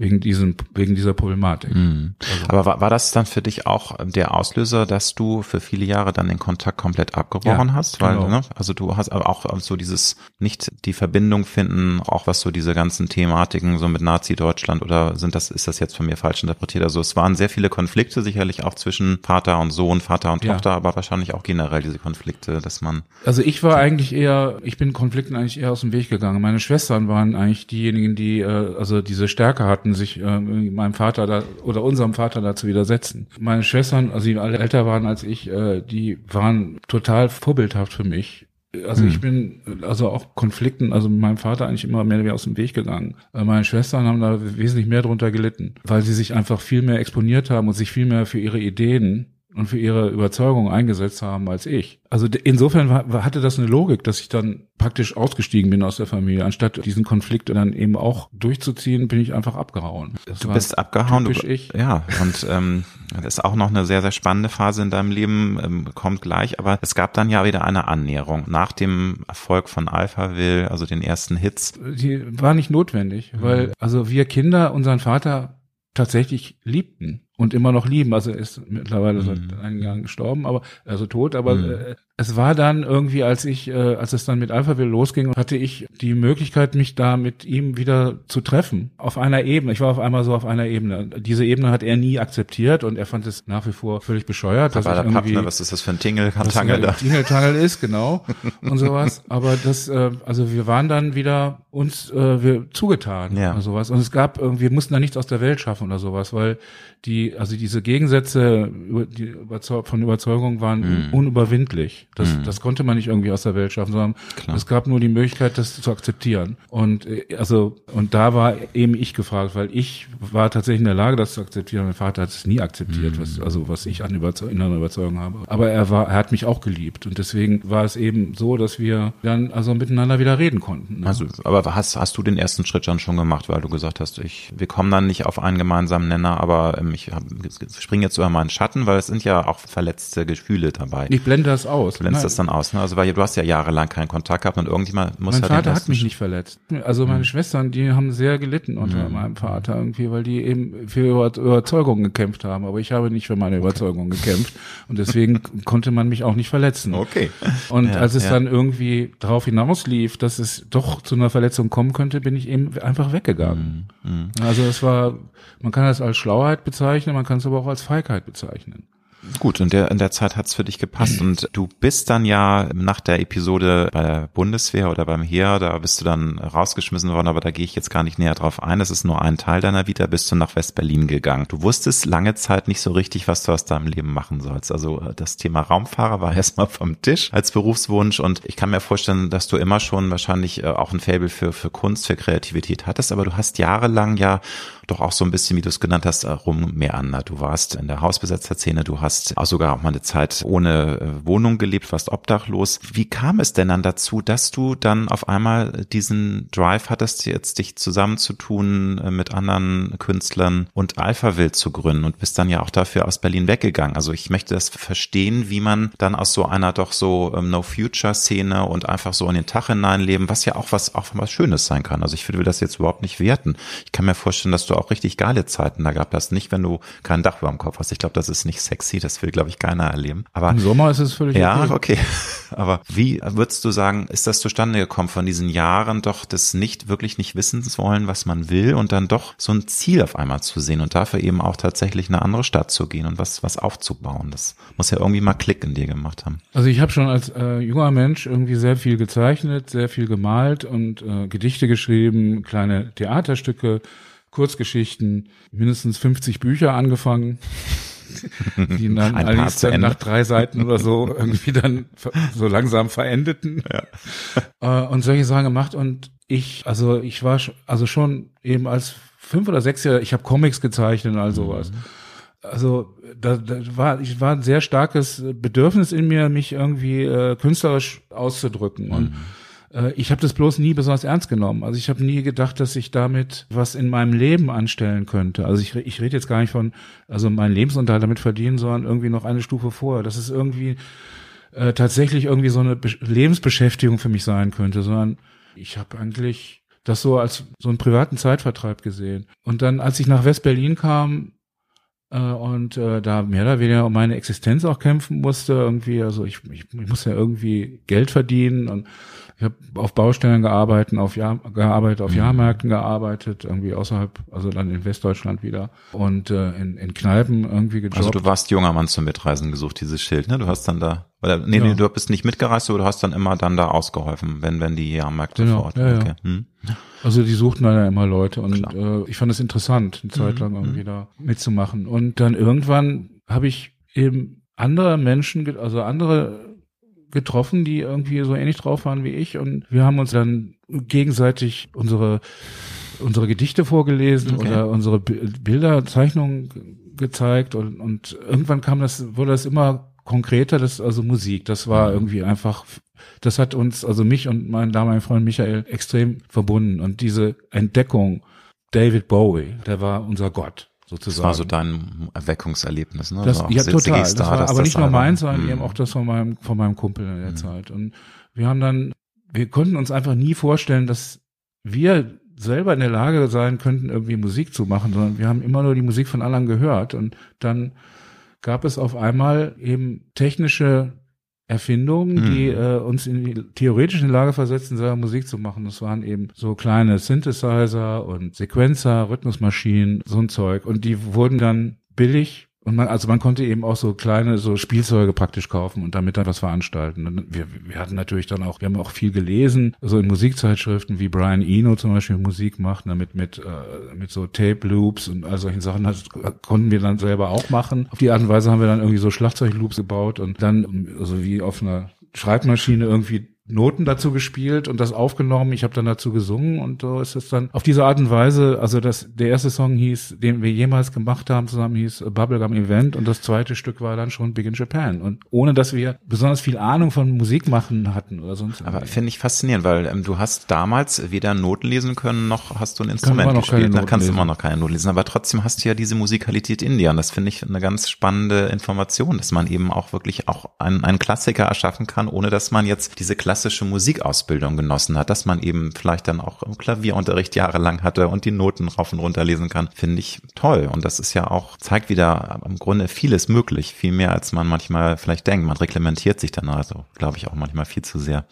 wegen diesem wegen dieser Problematik. Mhm. Also. Aber war, war das dann für dich auch der Auslöser, dass du für viele Jahre dann den Kontakt komplett abgebrochen ja, hast? Weil, genau. ne, also du hast aber auch so dieses nicht die Verbindung finden, auch was so diese ganzen Thematiken so mit Nazi-Deutschland oder sind das ist das jetzt von mir falsch interpretiert? Also es waren sehr viele Konflikte sicherlich auch zwischen Vater und Sohn, Vater und ja. Tochter, aber wahrscheinlich auch generell diese Konflikte, dass man. Also ich war eigentlich eher, ich bin Konflikten eigentlich eher aus dem Weg gegangen. Meine Schwestern waren eigentlich diejenigen, die äh, also diese Stärke hatten konnten sich äh, meinem Vater da oder unserem Vater dazu widersetzen. Meine Schwestern, also die alle älter waren als ich, äh, die waren total vorbildhaft für mich. Also ich hm. bin also auch Konflikten, also mit meinem Vater eigentlich immer mehr aus dem Weg gegangen. Äh, meine Schwestern haben da wesentlich mehr drunter gelitten, weil sie sich einfach viel mehr exponiert haben und sich viel mehr für ihre Ideen und für ihre Überzeugung eingesetzt haben als ich. Also insofern war, hatte das eine Logik, dass ich dann praktisch ausgestiegen bin aus der Familie. Anstatt diesen Konflikt dann eben auch durchzuziehen, bin ich einfach abgehauen. Das du bist abgehauen. Du, ich. Ja, und ähm, das ist auch noch eine sehr, sehr spannende Phase in deinem Leben, ähm, kommt gleich. Aber es gab dann ja wieder eine Annäherung. Nach dem Erfolg von Alphaville, also den ersten Hits. Die war nicht notwendig, mhm. weil also wir Kinder unseren Vater tatsächlich liebten und immer noch lieben. Also er ist mittlerweile mhm. seit einigen Jahren gestorben, aber also tot. Aber mhm. äh, es war dann irgendwie, als ich, äh, als es dann mit Alphaville losging, hatte ich die Möglichkeit, mich da mit ihm wieder zu treffen auf einer Ebene. Ich war auf einmal so auf einer Ebene. Diese Ebene hat er nie akzeptiert und er fand es nach wie vor völlig bescheuert. Dass Aber ich irgendwie, Pappner, was ist das für ein Tingeltangel da? Tingeltangel ist genau und sowas. Aber das, äh, also wir waren dann wieder uns äh, wir zugetan ja. oder sowas. Und es gab irgendwie, wir mussten da nichts aus der Welt schaffen oder sowas, weil die, also diese Gegensätze die Überzeug von Überzeugung waren mm. unüberwindlich. Das, mm. das konnte man nicht irgendwie aus der Welt schaffen, sondern Klar. es gab nur die Möglichkeit, das zu akzeptieren. Und äh, also und da war eben ich gefragt, weil ich war tatsächlich in der Lage, das zu akzeptieren. Mein Vater hat es nie akzeptiert, mm. was also was ich an Überzeug inneren Überzeugung habe. Aber er war, er hat mich auch geliebt und deswegen war es eben so, dass wir dann also miteinander wieder reden konnten. Ne? Also, aber hast hast du den ersten Schritt dann schon gemacht, weil du gesagt hast, ich wir kommen dann nicht auf einen gemeinsamen Nenner, aber ähm, ich springe jetzt über meinen Schatten, weil es sind ja auch verletzte Gefühle dabei. Ich blende das aus. Du blendest das dann aus, ne? Also weil du hast ja jahrelang keinen Kontakt gehabt und irgendjemand muss Mein halt Vater hat mich nicht verletzt. Also meine mhm. Schwestern, die haben sehr gelitten unter mhm. meinem Vater irgendwie, weil die eben für Überzeugungen gekämpft haben. Aber ich habe nicht für meine Überzeugung gekämpft und deswegen konnte man mich auch nicht verletzen. Okay. Und ja, als es ja. dann irgendwie darauf hinauslief, dass es doch zu einer Verletzung kommen könnte, bin ich eben einfach weggegangen. Mhm. Also es war, man kann das als Schlauheit bezeichnen, man kann es aber auch als Feigheit bezeichnen. Gut, in der, in der Zeit hat's für dich gepasst. Und du bist dann ja nach der Episode bei der Bundeswehr oder beim Heer, da bist du dann rausgeschmissen worden, aber da gehe ich jetzt gar nicht näher drauf ein. Das ist nur ein Teil deiner Vita, bist du nach West-Berlin gegangen. Du wusstest lange Zeit nicht so richtig, was du aus deinem Leben machen sollst. Also äh, das Thema Raumfahrer war erstmal vom Tisch als Berufswunsch und ich kann mir vorstellen, dass du immer schon wahrscheinlich äh, auch ein Faible für, für Kunst, für Kreativität hattest, aber du hast jahrelang ja doch auch so ein bisschen, wie du es genannt hast, rummeandert. Du warst in der Hausbesetzerszene, du hast auch sogar auch mal eine Zeit ohne äh, Wohnung gelebt, warst obdachlos. Wie kam es denn dann dazu, dass du dann auf einmal diesen Drive hattest, jetzt dich zusammenzutun äh, mit anderen Künstlern und Alphaville zu gründen und bist dann ja auch dafür aus Berlin weggegangen? Also ich möchte das verstehen, wie man dann aus so einer doch so ähm, No-Future-Szene und einfach so in den Tag hineinleben, was ja auch was, auch was Schönes sein kann. Also ich will das jetzt überhaupt nicht werten. Ich kann mir vorstellen, dass du auch richtig geile Zeiten da gehabt hast. Nicht, wenn du kein Dach über dem Kopf hast. Ich glaube, das ist nicht sexy. Das will, glaube ich, keiner erleben. Aber im Sommer ist es völlig ja, okay. okay. Aber wie würdest du sagen, ist das zustande gekommen von diesen Jahren doch das nicht wirklich nicht wissen wollen, was man will und dann doch so ein Ziel auf einmal zu sehen und dafür eben auch tatsächlich in eine andere Stadt zu gehen und was was aufzubauen. Das muss ja irgendwie mal Klick in dir gemacht haben. Also ich habe schon als äh, junger Mensch irgendwie sehr viel gezeichnet, sehr viel gemalt und äh, Gedichte geschrieben, kleine Theaterstücke Kurzgeschichten, mindestens 50 Bücher angefangen, die dann allerdings dann nach drei Seiten oder so irgendwie dann so langsam verendeten ja. Äh, und solche Sachen gemacht und ich, also ich war also schon eben als fünf oder sechs Jahre, ich habe Comics gezeichnet und all sowas. Mhm. Also da, da war ich war ein sehr starkes Bedürfnis in mir, mich irgendwie äh, künstlerisch auszudrücken und mhm äh, ich habe das bloß nie besonders ernst genommen. Also ich habe nie gedacht, dass ich damit was in meinem Leben anstellen könnte. Also ich, ich rede jetzt gar nicht von, also meinen Lebensunterhalt damit verdienen, sondern irgendwie noch eine Stufe vorher. Das ist irgendwie äh, tatsächlich irgendwie so eine Be Lebensbeschäftigung für mich sein könnte, sondern ich habe eigentlich das so als so einen privaten Zeitvertreib gesehen. Und dann, als ich nach West-Berlin kam, äh, und äh, da mehr oder weniger um meine Existenz auch kämpfen musste irgendwie also ich, ich, ich muss ja irgendwie Geld verdienen und ich habe auf Baustellen gearbeitet, auf Jahr, gearbeitet, auf mhm. Jahrmärkten gearbeitet, irgendwie außerhalb, also dann in Westdeutschland wieder und äh, in, in Kneipen irgendwie gejobbt. Also du warst junger Mann zum Mitreisen gesucht, dieses Schild, ne? Du hast dann da, oder nee, ja. nee, du bist nicht mitgereist, aber du hast dann immer dann da ausgeholfen, wenn wenn die Jahrmärkte genau, vor Ort ja, okay. ja. Hm. Also die suchten dann ja immer Leute und äh, ich fand es interessant, eine Zeit mhm. lang irgendwie mhm. da mitzumachen. Und dann irgendwann habe ich eben andere Menschen, also andere getroffen, die irgendwie so ähnlich drauf waren wie ich. Und wir haben uns dann gegenseitig unsere unsere Gedichte vorgelesen okay. oder unsere Bilder, Zeichnungen gezeigt. Und, und irgendwann kam das, wurde das immer konkreter, das also Musik, das war Mhm. irgendwie einfach, das hat uns, also mich und meinen damaligen Freund Michael extrem verbunden. Und diese Entdeckung David Bowie, der war unser Gott Das sozusagen. war so dein Erweckungserlebnis, ne? Das, ja, total. Das war aber nicht nur meins, sondern Mhm. eben auch das von meinem, von meinem Kumpel in der Mhm. Zeit. Und wir haben dann, wir konnten uns einfach nie vorstellen, dass wir selber in der Lage sein könnten, irgendwie Musik zu machen, sondern wir haben immer nur die Musik von anderen gehört. Und dann gab es auf einmal eben technische Erfindungen, Mhm. die äh, uns in die, theoretisch in die Lage versetzen, selber Musik zu machen. Das waren eben so kleine Synthesizer und Sequenzer, Rhythmusmaschinen, so ein Zeug. Und die wurden dann billig und man, also man konnte eben auch so kleine so Spielzeuge praktisch kaufen und damit dann was veranstalten. Und wir, wir hatten natürlich dann auch, wir haben auch viel gelesen, so in Musikzeitschriften, wie Brian Eno zum Beispiel Musik macht, damit mit, äh, mit so Tape Loops und all solchen Sachen, das konnten wir dann selber auch machen. Auf die Art und Weise haben wir dann irgendwie so Schlagzeugloops gebaut und dann, also wie auf einer Schreibmaschine irgendwie Noten dazu gespielt und das aufgenommen. Ich habe dann dazu gesungen und so ist es dann auf diese Art und Weise. Also das der erste Song hieß, den wir jemals gemacht haben zusammen hieß Bubblegum Event und das zweite Stück war dann schon Big in Japan und ohne dass wir besonders viel Ahnung von Musik machen hatten oder sonst. Aber finde ich faszinierend, weil ähm, du hast damals weder Noten lesen können, noch hast du ein Instrument gespielt. Da Noten kannst du immer noch keine Noten lesen. Aber trotzdem hast du ja diese Musikalität in dir. Und das finde ich eine ganz spannende Information, dass man eben auch wirklich auch einen, einen Klassiker erschaffen kann, ohne dass man jetzt diese klassische Musikausbildung genossen hat, dass man eben vielleicht dann auch Klavierunterricht jahrelang hatte und die Noten rauf und runter lesen kann. Finde ich toll. Und das ist ja auch, zeigt wieder im Grunde vieles möglich. Viel mehr, als man manchmal vielleicht denkt. Man reglementiert sich dann also, glaube ich, auch manchmal viel zu sehr.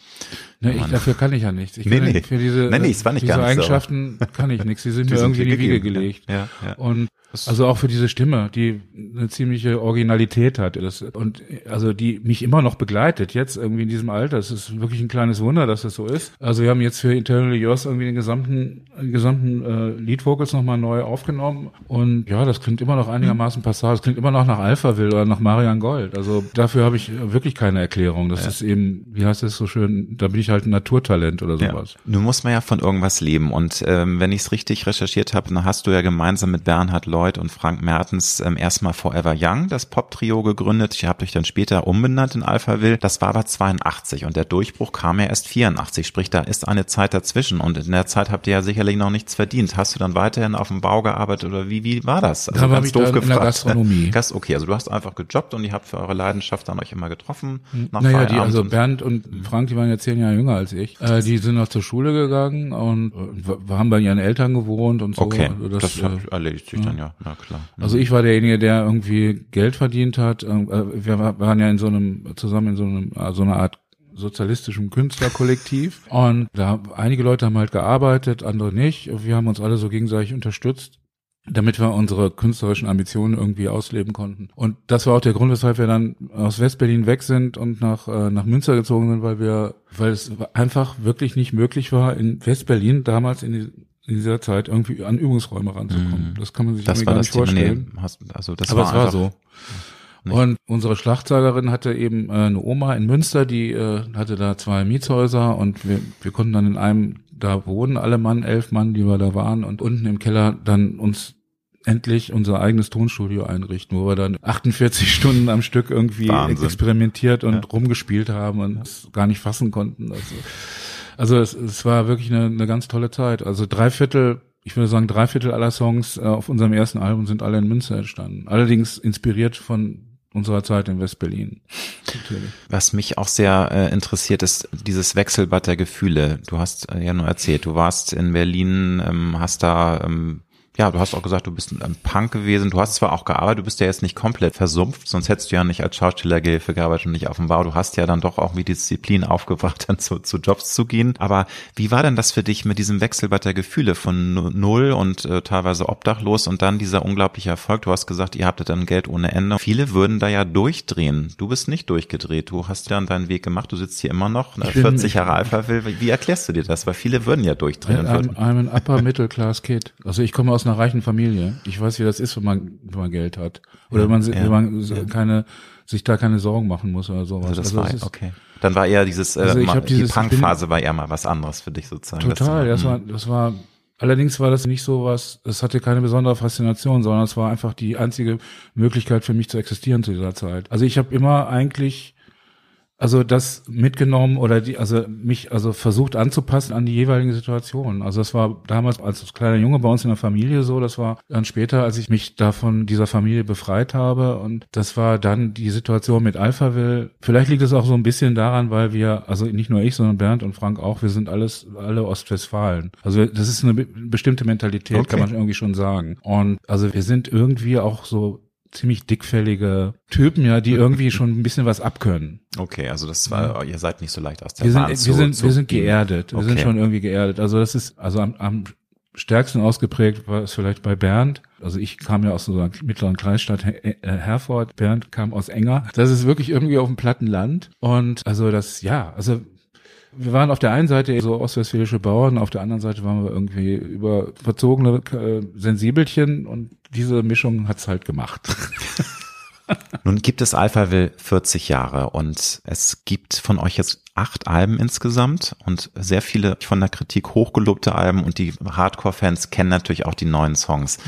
Ne, ich, dafür kann ich ja nichts. Ich Nee, nee. für diese, Nee, nee, war nicht diese gar nicht so. Eigenschaften kann ich nichts. Die sind Die mir sind irgendwie in die Wiege gelegt. Ja, ja. Und also auch für diese Stimme, die eine ziemliche Originalität hat. Das, und also die mich immer noch begleitet, jetzt irgendwie in diesem Alter. Es ist wirklich ein kleines Wunder, dass das so ist. Also wir haben jetzt für Internally Yours irgendwie den gesamten, den gesamten äh, Lead Vocals nochmal neu aufgenommen. Und ja, das klingt immer noch einigermaßen passabel. Es klingt immer noch nach Alphaville oder nach Marian Gold. Also dafür habe ich wirklich keine Erklärung. Das ist eben, wie heißt es so schön, da bin ich halt ein Naturtalent oder sowas. Ja. Nun muss man ja von irgendwas leben. Und ähm, wenn ich es richtig recherchiert habe, dann hast du ja gemeinsam mit Bernhard Lloyd und Frank Mertens ähm, erstmal Forever Young das Pop-Trio gegründet. Ihr habt euch dann später umbenannt in Alphaville. Das war aber 82 und der Durchbruch kam ja erst 84. Sprich, da ist eine Zeit dazwischen. Und in der Zeit habt ihr ja sicherlich noch nichts verdient. Hast du dann weiterhin auf dem Bau gearbeitet oder wie, wie war das? Also Da war ich dann in der Gastronomie. Gast, okay, also du hast einfach gejobbt und ihr habt für eure Leidenschaft dann euch immer getroffen. Nach Naja, die, also Bernd und Frank, die waren ja zehn Jahre jünger als ich. Äh, die sind noch zur Schule gegangen und äh, haben bei ihren Eltern gewohnt und so. Okay, Also das, äh, hat erledigt sich dann ja, na klar. also ich war derjenige, der irgendwie Geld verdient hat. Ähm, äh, Wir wa- waren ja in so einem, zusammen in so einem, äh, so einer Art sozialistischem Künstlerkollektiv. Und da einige Leute haben halt gearbeitet, andere nicht. Wir haben uns alle so gegenseitig unterstützt damit wir unsere künstlerischen Ambitionen irgendwie ausleben konnten. Und das war auch der Grund, weshalb wir dann aus Westberlin weg sind und nach, äh, nach Münster gezogen sind, weil wir, weil es einfach wirklich nicht möglich war, in Westberlin damals in, die, in dieser Zeit irgendwie an Übungsräume ranzukommen. Das kann man sich Mhm. das gar das nicht Thema. vorstellen. Nee, hast, also das Aber war es war so. Und unsere Schlagzeugerin hatte eben äh, eine Oma in Münster, die äh, hatte da zwei Mietshäuser und wir, wir konnten dann in einem, da wohnen alle Mann, elf Mann, die wir da waren und unten im Keller dann uns endlich unser eigenes Tonstudio einrichten, wo wir dann 48 Stunden am Stück irgendwie Wahnsinn. experimentiert und Ja. rumgespielt haben und es gar nicht fassen konnten. Also, also es, es war wirklich eine, eine ganz tolle Zeit. Also drei Viertel, ich würde sagen, drei Viertel aller Songs äh, auf unserem ersten Album sind alle in Münster entstanden. Allerdings inspiriert von unserer Zeit in West-Berlin. Was mich auch sehr äh, interessiert, ist dieses Wechselbad der Gefühle. Du hast äh, ja nur erzählt, du warst in Berlin, ähm, hast da ähm, ja, du hast auch gesagt, du bist ein Punk gewesen. Du hast zwar auch gearbeitet, du bist ja jetzt nicht komplett versumpft, sonst hättest du ja nicht als Schauspielergehilfe gearbeitet und nicht auf dem Bau. Du hast ja dann doch auch wie Disziplin aufgebracht, dann zu, zu Jobs zu gehen. Aber wie war denn das für dich mit diesem Wechselbad der Gefühle von nu- null und äh, teilweise obdachlos und dann dieser unglaubliche Erfolg? Du hast gesagt, ihr habtet dann Geld ohne Ende. Viele würden da ja durchdrehen. Du bist nicht durchgedreht. Du hast ja deinen Weg gemacht. Du sitzt hier immer noch, ne, Ich bin- 40 Jahre Alpha-Will. Wie erklärst du dir das? Weil viele würden ja durchdrehen. I'm, I'm an upper middle class kid. Also ich komme aus einer reichen Familie. Ich weiß, wie das ist, wenn man, wenn man Geld hat. Oder wenn man, ja, wenn man keine, sich da keine Sorgen machen muss oder sowas. Also das Also war ist okay. Dann war eher dieses, äh, Also ich mal- die dieses- bin- Punkphase war eher mal was anderes für dich sozusagen. Total, Das war- war, das war, Allerdings war das nicht so was, es hatte keine besondere Faszination, sondern es war einfach die einzige Möglichkeit für mich zu existieren zu dieser Zeit. Also ich habe immer eigentlich also das mitgenommen oder die, also mich also versucht anzupassen an die jeweiligen Situationen. Also das war damals als kleiner Junge bei uns in der Familie so, das war dann später, als ich mich davon dieser Familie befreit habe und das war dann die Situation mit Alphaville. Vielleicht liegt es auch so ein bisschen daran, weil wir, also nicht nur ich, sondern Bernd und Frank auch, wir sind alles alle Ostwestfalen. Also das ist eine bestimmte Mentalität, okay. kann man irgendwie schon sagen. Und also wir sind irgendwie auch so ziemlich dickfällige Typen, ja, die irgendwie schon ein bisschen was abkönnen. Okay, also das war, ihr seid nicht so leicht aus der wir Bahn sind, zu, wir sind, zu wir sind geerdet. Wir Okay. sind schon irgendwie geerdet. Also das ist, also am, am stärksten ausgeprägt war es vielleicht bei Bernd. Also ich kam ja aus so einer mittleren Kreisstadt Her äh, Herford. Bernd kam aus Enger. Das ist wirklich irgendwie auf dem platten Land. Und also das, ja, also wir waren auf der einen Seite so ostwestfälische Bauern, auf der anderen Seite waren wir irgendwie über verzogene äh, Sensibelchen und diese Mischung hat's halt gemacht. Nun gibt es Alphaville 40 Jahre und es gibt von euch jetzt acht Alben insgesamt und sehr viele von der Kritik hochgelobte Alben und die Hardcore-Fans kennen natürlich auch die neuen Songs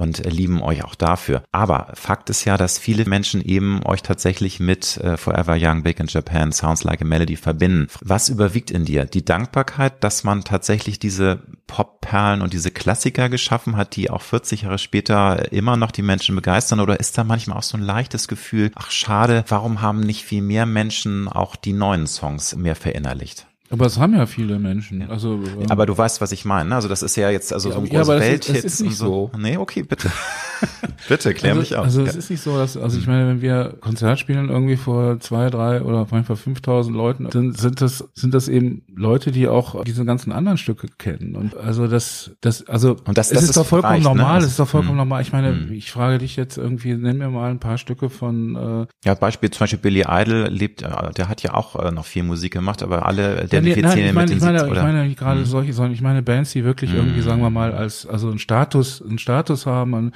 und lieben euch auch dafür. Aber Fakt ist ja, dass viele Menschen eben euch tatsächlich mit äh, Forever Young, Big in Japan, Sounds Like a Melody verbinden. Was überwiegt in dir? Die Dankbarkeit, dass man tatsächlich diese Pop-Perlen und diese Klassiker geschaffen hat, die auch 40 Jahre später immer noch die Menschen begeistern? Oder ist da manchmal auch so ein leichtes Gefühl, ach schade, warum haben nicht viel mehr Menschen auch die neuen Songs mehr verinnerlicht? Aber es haben ja viele Menschen. Also ähm, Aber du weißt, was ich meine. ne? Also das ist ja jetzt also Ja, so ein ja, großer aber das ist- Welthit. nicht und so. so. Nee, okay, bitte. bitte, klär also, mich auf. Also Ja. es ist nicht so, dass, also ich meine, wenn wir Konzert spielen irgendwie vor zwei, drei oder manchmal 5000 Leuten, dann sind das, sind das eben Leute, die auch diese ganzen anderen Stücke kennen. Und also das, das, also Und das- es das ist, ist doch vollkommen reicht, ne? normal, Das- es ist doch vollkommen hm. normal. Ich meine, Hm. ich frage dich jetzt irgendwie, nenn mir mal ein paar Stücke von, äh, Ja, Beispiel zum Beispiel Billy Idol lebt, äh, der hat ja auch äh, noch viel Musik gemacht, aber alle Ja, nee, identifizieren nein, ich mit meine, den ich meine, 70 ich meine nicht gerade Hm. solche, sondern ich meine Bands, die wirklich irgendwie, sagen wir mal, als also einen Status, einen Status haben, an-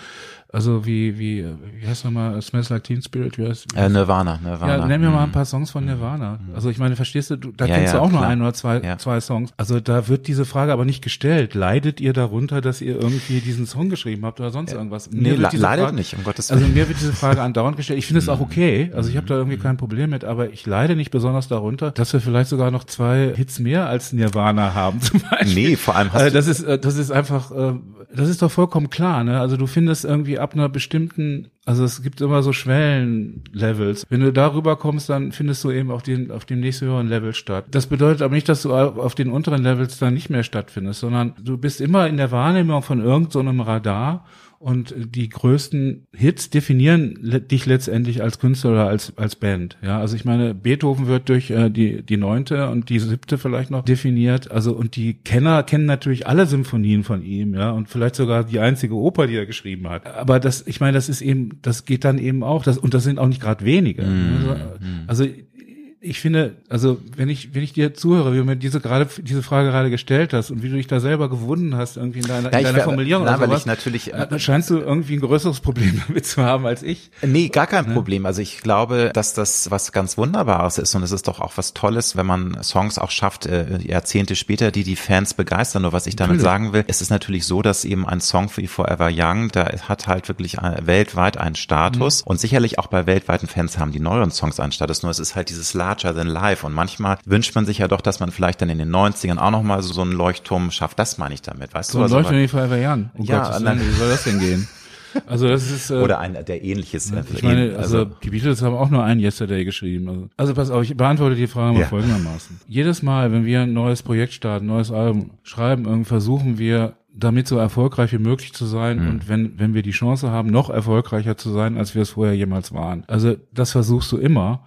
also wie wie wie heißt nochmal Smells Like Teen Spirit, wie heißt, wie äh, Nirvana, Nirvana. Ja, nenn mir mal ein Hm. paar Songs von Nirvana. Also ich meine, verstehst du, da Ja, kennst ja, du auch nur klar. ein oder zwei, Ja. zwei Songs. Also da wird diese Frage aber nicht gestellt. Leidet ihr darunter, dass ihr irgendwie diesen Song geschrieben habt oder sonst irgendwas? Nee, le- diese leidet Frage- nicht, um Gottes Also Willen. mir wird diese Frage andauernd gestellt. Ich finde es auch okay. Also ich habe da irgendwie kein Problem mit, aber ich leide nicht besonders darunter, dass wir vielleicht sogar noch zwei Hits mehr als Nirvana haben zum Beispiel. Nee, vor allem hast Also du, das ist, äh, das ist einfach, äh, das ist doch vollkommen klar, ne? Also du findest irgendwie ab einer bestimmten, also es gibt immer so Schwellenlevels. Wenn du darüber kommst, dann findest du eben auf den, auf dem nächsthöheren Level statt. Das bedeutet aber nicht, dass du auf den unteren Levels dann nicht mehr stattfindest, sondern du bist immer in der Wahrnehmung von irgendeinem so Radar und die größten Hits definieren le dich letztendlich als Künstler oder als, als Band. Ja, also ich meine, Beethoven wird durch äh, die, die neunte und die siebte vielleicht noch definiert. Also, und die Kenner kennen natürlich alle Symphonien von ihm, ja, und vielleicht sogar die einzige Oper, die er geschrieben hat. Aber das, ich meine, das ist eben, das geht dann eben auch, das, und das sind auch nicht gerade wenige. Also, also ich finde, also wenn ich wenn ich dir zuhöre, wie du mir diese gerade diese Frage gerade gestellt hast und wie du dich da selber gewunden hast irgendwie in deiner, Ja, in deiner wär- Formulierung na, oder weil sowas, ich natürlich, äh, äh, scheinst du irgendwie ein größeres Problem damit zu haben als ich. Nee, gar kein Ne? Problem. Also ich glaube, dass das was ganz Wunderbares ist und es ist doch auch was Tolles, wenn man Songs auch schafft, äh, Jahrzehnte später, die die Fans begeistern. Nur was ich damit Natürlich. sagen will, es ist natürlich so, dass eben ein Song wie Forever Young, der hat halt wirklich ein, weltweit einen Status Mhm. und sicherlich auch bei weltweiten Fans haben die neueren Songs einen Status. Nur es ist halt dieses Larger than Life und manchmal wünscht man sich ja doch, dass man vielleicht dann in den 90ern auch nochmal so, so einen Leuchtturm schafft. Das meine ich damit, weißt So du? ein Also, Leuchten wie Forever Young. Oh Ja, Gottes nein. Willen, wie soll das denn gehen? Also das ist äh, oder ein, der ähnliches. äh, ich meine, also die Beatles haben auch nur ein Yesterday geschrieben. Also, also pass auf, ich beantworte die Frage mal Ja. folgendermaßen. Jedes Mal, wenn wir ein neues Projekt starten, ein neues Album schreiben, versuchen wir damit so erfolgreich wie möglich zu sein Mhm. und wenn, wenn wir die Chance haben, noch erfolgreicher zu sein, als wir es vorher jemals waren. Also das versuchst du immer.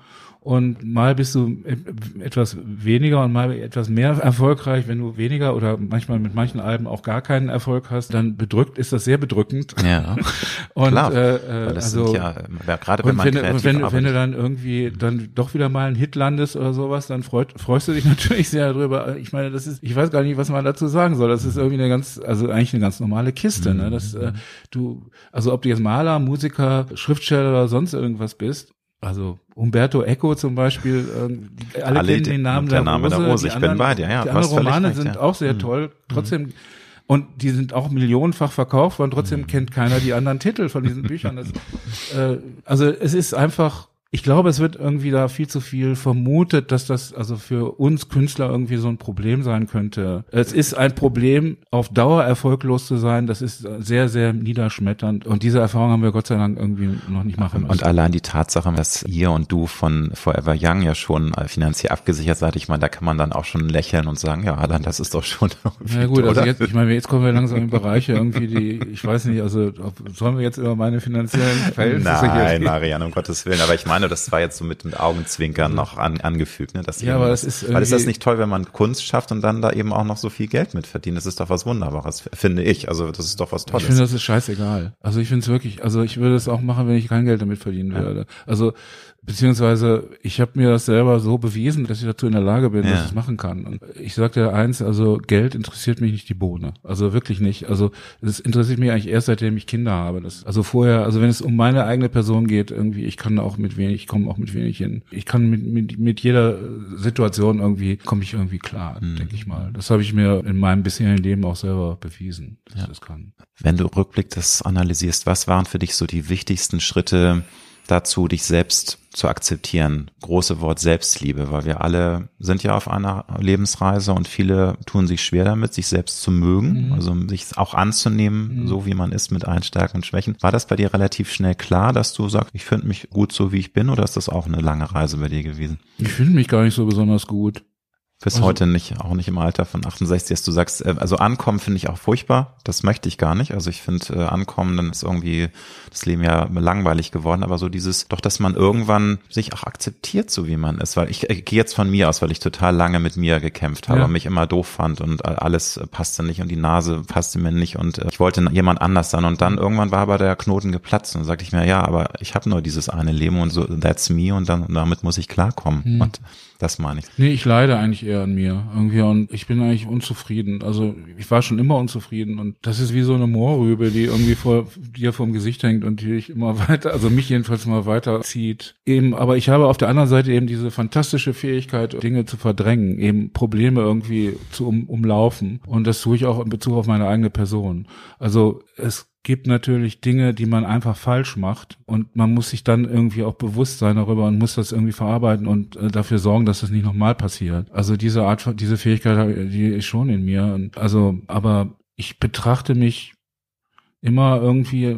Und mal bist du e- etwas weniger und mal etwas mehr erfolgreich. Wenn du weniger oder manchmal mit manchen Alben auch gar keinen Erfolg hast, dann bedrückt, ist das sehr bedrückend. ja. Und Klar, äh, also ja, gerade wenn man wenn, du- kreativ wenn, arbeitet. wenn du dann irgendwie dann doch wieder mal einen Hit landest oder sowas, dann freut, freust du dich natürlich sehr darüber. Ich meine, das ist, ich weiß gar nicht, was man dazu sagen soll. Das ist irgendwie eine ganz, also eigentlich eine ganz normale Kiste. Ne? Das, äh, du, also ob du jetzt Maler, Musiker, Schriftsteller oder sonst irgendwas bist. Also Umberto Eco zum Beispiel, ähm, die- alle, Alle kennen den- Namen der der Name Rose. der Rose, die ich bin anderen, bei dir, ja, Die anderen Romane recht, sind ja. auch sehr Mhm. toll. Trotzdem Und die sind auch millionenfach verkauft worden, trotzdem mhm. kennt keiner die anderen Titel von diesen Büchern. Das, äh, also es ist einfach ich glaube, es wird irgendwie da viel zu viel vermutet, dass das also für uns Künstler irgendwie so ein Problem sein könnte. Es ist ein Problem, auf Dauer erfolglos zu sein. Das ist sehr, sehr niederschmetternd. Und diese Erfahrung haben wir Gott sei Dank irgendwie noch nicht machen müssen. Und allein die Tatsache, dass ihr und du von Forever Young ja schon finanziell abgesichert seid, ich meine, da kann man dann auch schon lächeln und sagen, ja, Alan, das ist doch schon. Ja gut, also jetzt, ich meine, jetzt kommen wir langsam in Bereiche irgendwie, die, ich weiß nicht, also sollen wir jetzt über meine finanziellen Verhältnisse Nein, Marianne, um Gottes Willen. Aber ich meine, meine, das war jetzt so mit, mit Augenzwinkern noch an, angefügt, ne? Dass ja, aber das ist weil ist das nicht toll, wenn man Kunst schafft und dann da eben auch noch so viel Geld mit verdient? Das ist doch was Wunderbares, finde ich. Also das ist doch was Tolles. Ich finde, das ist scheißegal. Also ich finde es wirklich, also ich würde es auch machen, wenn ich kein Geld damit verdienen würde. Also Beziehungsweise ich habe mir das selber so bewiesen, dass ich dazu in der Lage bin, ja. dass ich es machen kann. Und ich sagte eins, also Geld interessiert mich nicht die Bohne. Also wirklich nicht. Also es interessiert mich eigentlich erst, seitdem ich Kinder habe. Das, also vorher, also wenn es um meine eigene Person geht, irgendwie, ich kann auch mit wenig, ich komme auch mit wenig hin. Ich kann mit, mit, mit jeder Situation irgendwie, komme ich irgendwie klar, mhm. denke ich mal. Das habe ich mir in meinem bisherigen Leben auch selber bewiesen, dass ja. ich das kann. Wenn du Rückblick das analysierst, was waren für dich so die wichtigsten Schritte, dazu, dich selbst zu akzeptieren. Große Wort Selbstliebe, weil wir alle sind ja auf einer Lebensreise und viele tun sich schwer damit, sich selbst zu mögen, mhm. also sich auch anzunehmen, mhm. so wie man ist, mit allen Stärken und Schwächen. War das bei dir relativ schnell klar, dass du sagst, ich finde mich gut so, wie ich bin, oder ist das auch eine lange Reise bei dir gewesen? Ich finde mich gar nicht so besonders gut. Bis also, heute nicht, auch nicht im Alter von 68, dass du sagst, äh, also ankommen finde ich auch furchtbar. Das möchte ich gar nicht. Also ich finde, äh, ankommen, dann ist irgendwie das Leben ja langweilig geworden. Aber so dieses, doch, dass man irgendwann sich auch akzeptiert, so wie man ist. Weil ich, ich gehe jetzt von mir aus, weil ich total lange mit mir gekämpft habe, ja. mich immer doof fand und alles passte nicht und die Nase passte mir nicht und äh, ich wollte jemand anders sein. Und dann irgendwann war aber der Knoten geplatzt und sagte ich mir, ja, aber ich habe nur dieses eine Leben und so, that's me und dann damit muss ich klarkommen. Hm. Und das meine ich. Nee, ich leide eigentlich eher an mir irgendwie und ich bin eigentlich unzufrieden. Also ich war schon immer unzufrieden und das ist wie so eine Moorrübe, die irgendwie vor dir vorm Gesicht hängt und die dich immer weiter, also mich jedenfalls immer weiterzieht. Eben, aber ich habe auf der anderen Seite eben diese fantastische Fähigkeit, Dinge zu verdrängen, eben Probleme irgendwie zu um, umlaufen und das tue ich auch in Bezug auf meine eigene Person. Also es gibt natürlich Dinge, die man einfach falsch macht und man muss sich dann irgendwie auch bewusst sein darüber und muss das irgendwie verarbeiten und äh, dafür sorgen, dass das nicht nochmal passiert. Also diese Art von, diese Fähigkeit, die ist schon in mir. Und also, aber ich betrachte mich immer irgendwie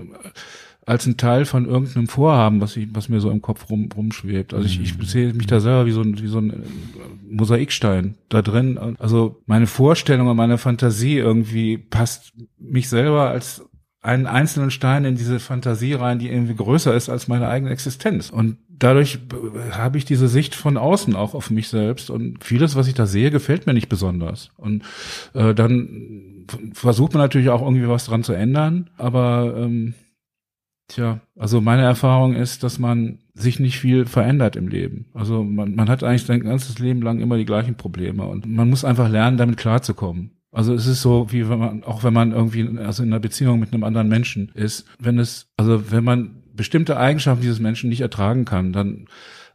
als ein Teil von irgendeinem Vorhaben, was, ich, was mir so im Kopf rum, rumschwebt. Also ich, ich mhm. sehe mich da selber wie so, ein, wie so ein Mosaikstein da drin. Also meine Vorstellung und meine Fantasie irgendwie passt mich selber als einen einzelnen Stein in diese Fantasie rein, die irgendwie größer ist als meine eigene Existenz. Und dadurch habe ich diese Sicht von außen auch auf mich selbst. Und vieles, was ich da sehe, gefällt mir nicht besonders. Und äh, dann versucht man natürlich auch irgendwie was dran zu ändern. Aber ähm, tja, also meine Erfahrung ist, dass man sich nicht viel verändert im Leben. Also man, man hat eigentlich sein ganzes Leben lang immer die gleichen Probleme. Und man muss einfach lernen, damit klarzukommen. Also es ist so, wie wenn man, auch wenn man irgendwie also in einer Beziehung mit einem anderen Menschen ist, wenn es, also wenn man bestimmte Eigenschaften dieses Menschen nicht ertragen kann, dann,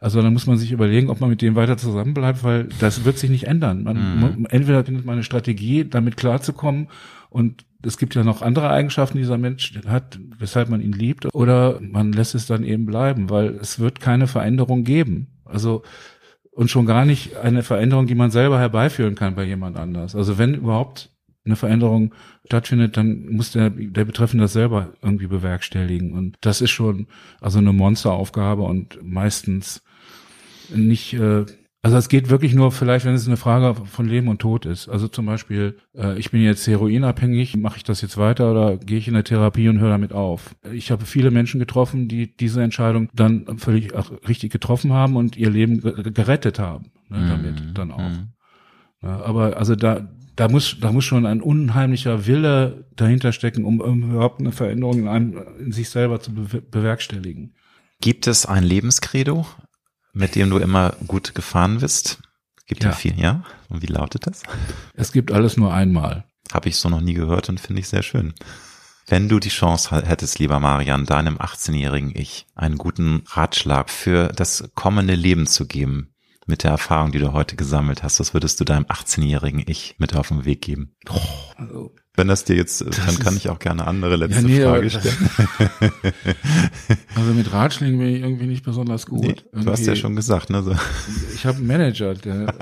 also dann muss man sich überlegen, ob man mit dem weiter zusammenbleibt, weil das wird sich nicht ändern. Man, mhm. entweder findet man eine Strategie, damit klarzukommen und es gibt ja noch andere Eigenschaften, die dieser Mensch hat, weshalb man ihn liebt, oder man lässt es dann eben bleiben, weil es wird keine Veränderung geben. Also und schon gar nicht eine Veränderung, die man selber herbeiführen kann bei jemand anders. Also wenn überhaupt eine Veränderung stattfindet, dann muss der, der Betreffende das selber irgendwie bewerkstelligen. Und das ist schon also eine Monsteraufgabe und meistens nicht äh, also es geht wirklich nur vielleicht, wenn es eine Frage von Leben und Tod ist. Also zum Beispiel, äh, ich bin jetzt heroinabhängig, mache ich das jetzt weiter oder gehe ich in der Therapie und höre damit auf? Ich habe viele Menschen getroffen, die diese Entscheidung dann völlig richtig getroffen haben und ihr Leben gerettet haben ne, mhm. damit dann auch. Mhm. Ja, aber also da, da muss, da muss schon ein unheimlicher Wille dahinter stecken, um überhaupt eine Veränderung in, einem, in sich selber zu bewerkstelligen. Gibt es ein Lebenskredo, mit dem du immer gut gefahren bist? Gibt ja, ja viel, ja? Und wie lautet das? Es gibt alles nur einmal. Habe ich so noch nie gehört und finde ich sehr schön. Wenn du die Chance hättest, lieber Marian, deinem 18-jährigen Ich einen guten Ratschlag für das kommende Leben zu geben, mit der Erfahrung, die du heute gesammelt hast, was würdest du deinem 18-jährigen Ich mit auf den Weg geben? Also Wenn das dir jetzt, das dann kann ich auch gerne andere letzte ja, nee, Frage stellen. also mit Ratschlägen bin ich irgendwie nicht besonders gut. Nee, du hast ja schon gesagt, ne? So. Ich habe einen Manager, der,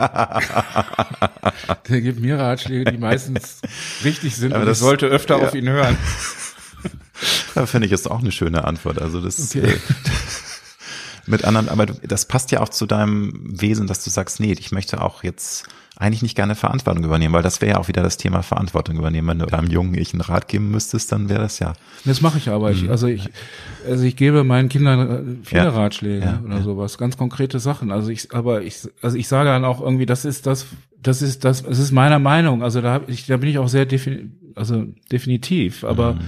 der gibt mir Ratschläge, die meistens richtig sind Aber und das, ich sollte öfter ja. auf ihn hören. Da finde ich ist auch eine schöne Antwort. Also das okay. äh, mit anderen, aber du, das passt ja auch zu deinem Wesen, dass du sagst, nee, ich möchte auch jetzt eigentlich nicht gerne Verantwortung übernehmen, weil das wäre ja auch wieder das Thema Verantwortung übernehmen. Wenn du deinem jungen Ich einen Rat geben müsstest, dann wäre das ja. Das mache ich aber. Ich, mhm. also ich, also ich gebe meinen Kindern äh, viele ja. Ratschläge ja, oder ja. sowas, ganz konkrete Sachen. Also ich, aber ich, also ich sage dann auch irgendwie, das ist das, das ist das, es ist meiner Meinung. Also da, hab ich, da bin ich auch sehr definitiv also definitiv, aber mhm.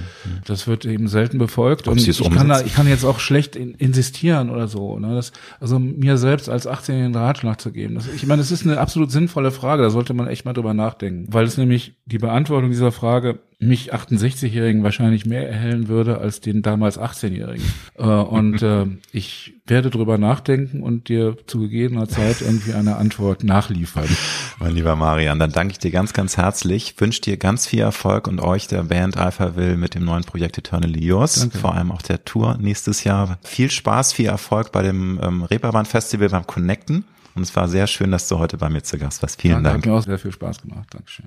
das wird eben selten befolgt Ob und ich kann da, ich kann jetzt auch schlecht in, insistieren oder so, ne? das, also mir selbst als 18-jährigen Ratschlag zu geben. Das, ich meine, das ist eine absolut sinnvolle Frage, da sollte man echt mal drüber nachdenken, weil es nämlich die Beantwortung dieser Frage mich 68-Jährigen wahrscheinlich mehr erhellen würde als den damals 18-Jährigen. Äh, und äh, ich werde drüber nachdenken und dir zu gegebener Zeit irgendwie eine Antwort nachliefern. Mein lieber Marian, dann danke ich dir ganz, ganz herzlich, wünsche dir ganz viel Erfolg und euch der Band Alpha Will mit dem neuen Projekt Eternally Yours, danke. vor allem auch der Tour nächstes Jahr. Viel Spaß, viel Erfolg bei dem ähm, Reeperbahn Festival beim Connecten. Und es war sehr schön, dass du heute bei mir zu Gast warst. Vielen Danke, Dank. Hat mir auch sehr viel Spaß gemacht. Dankeschön.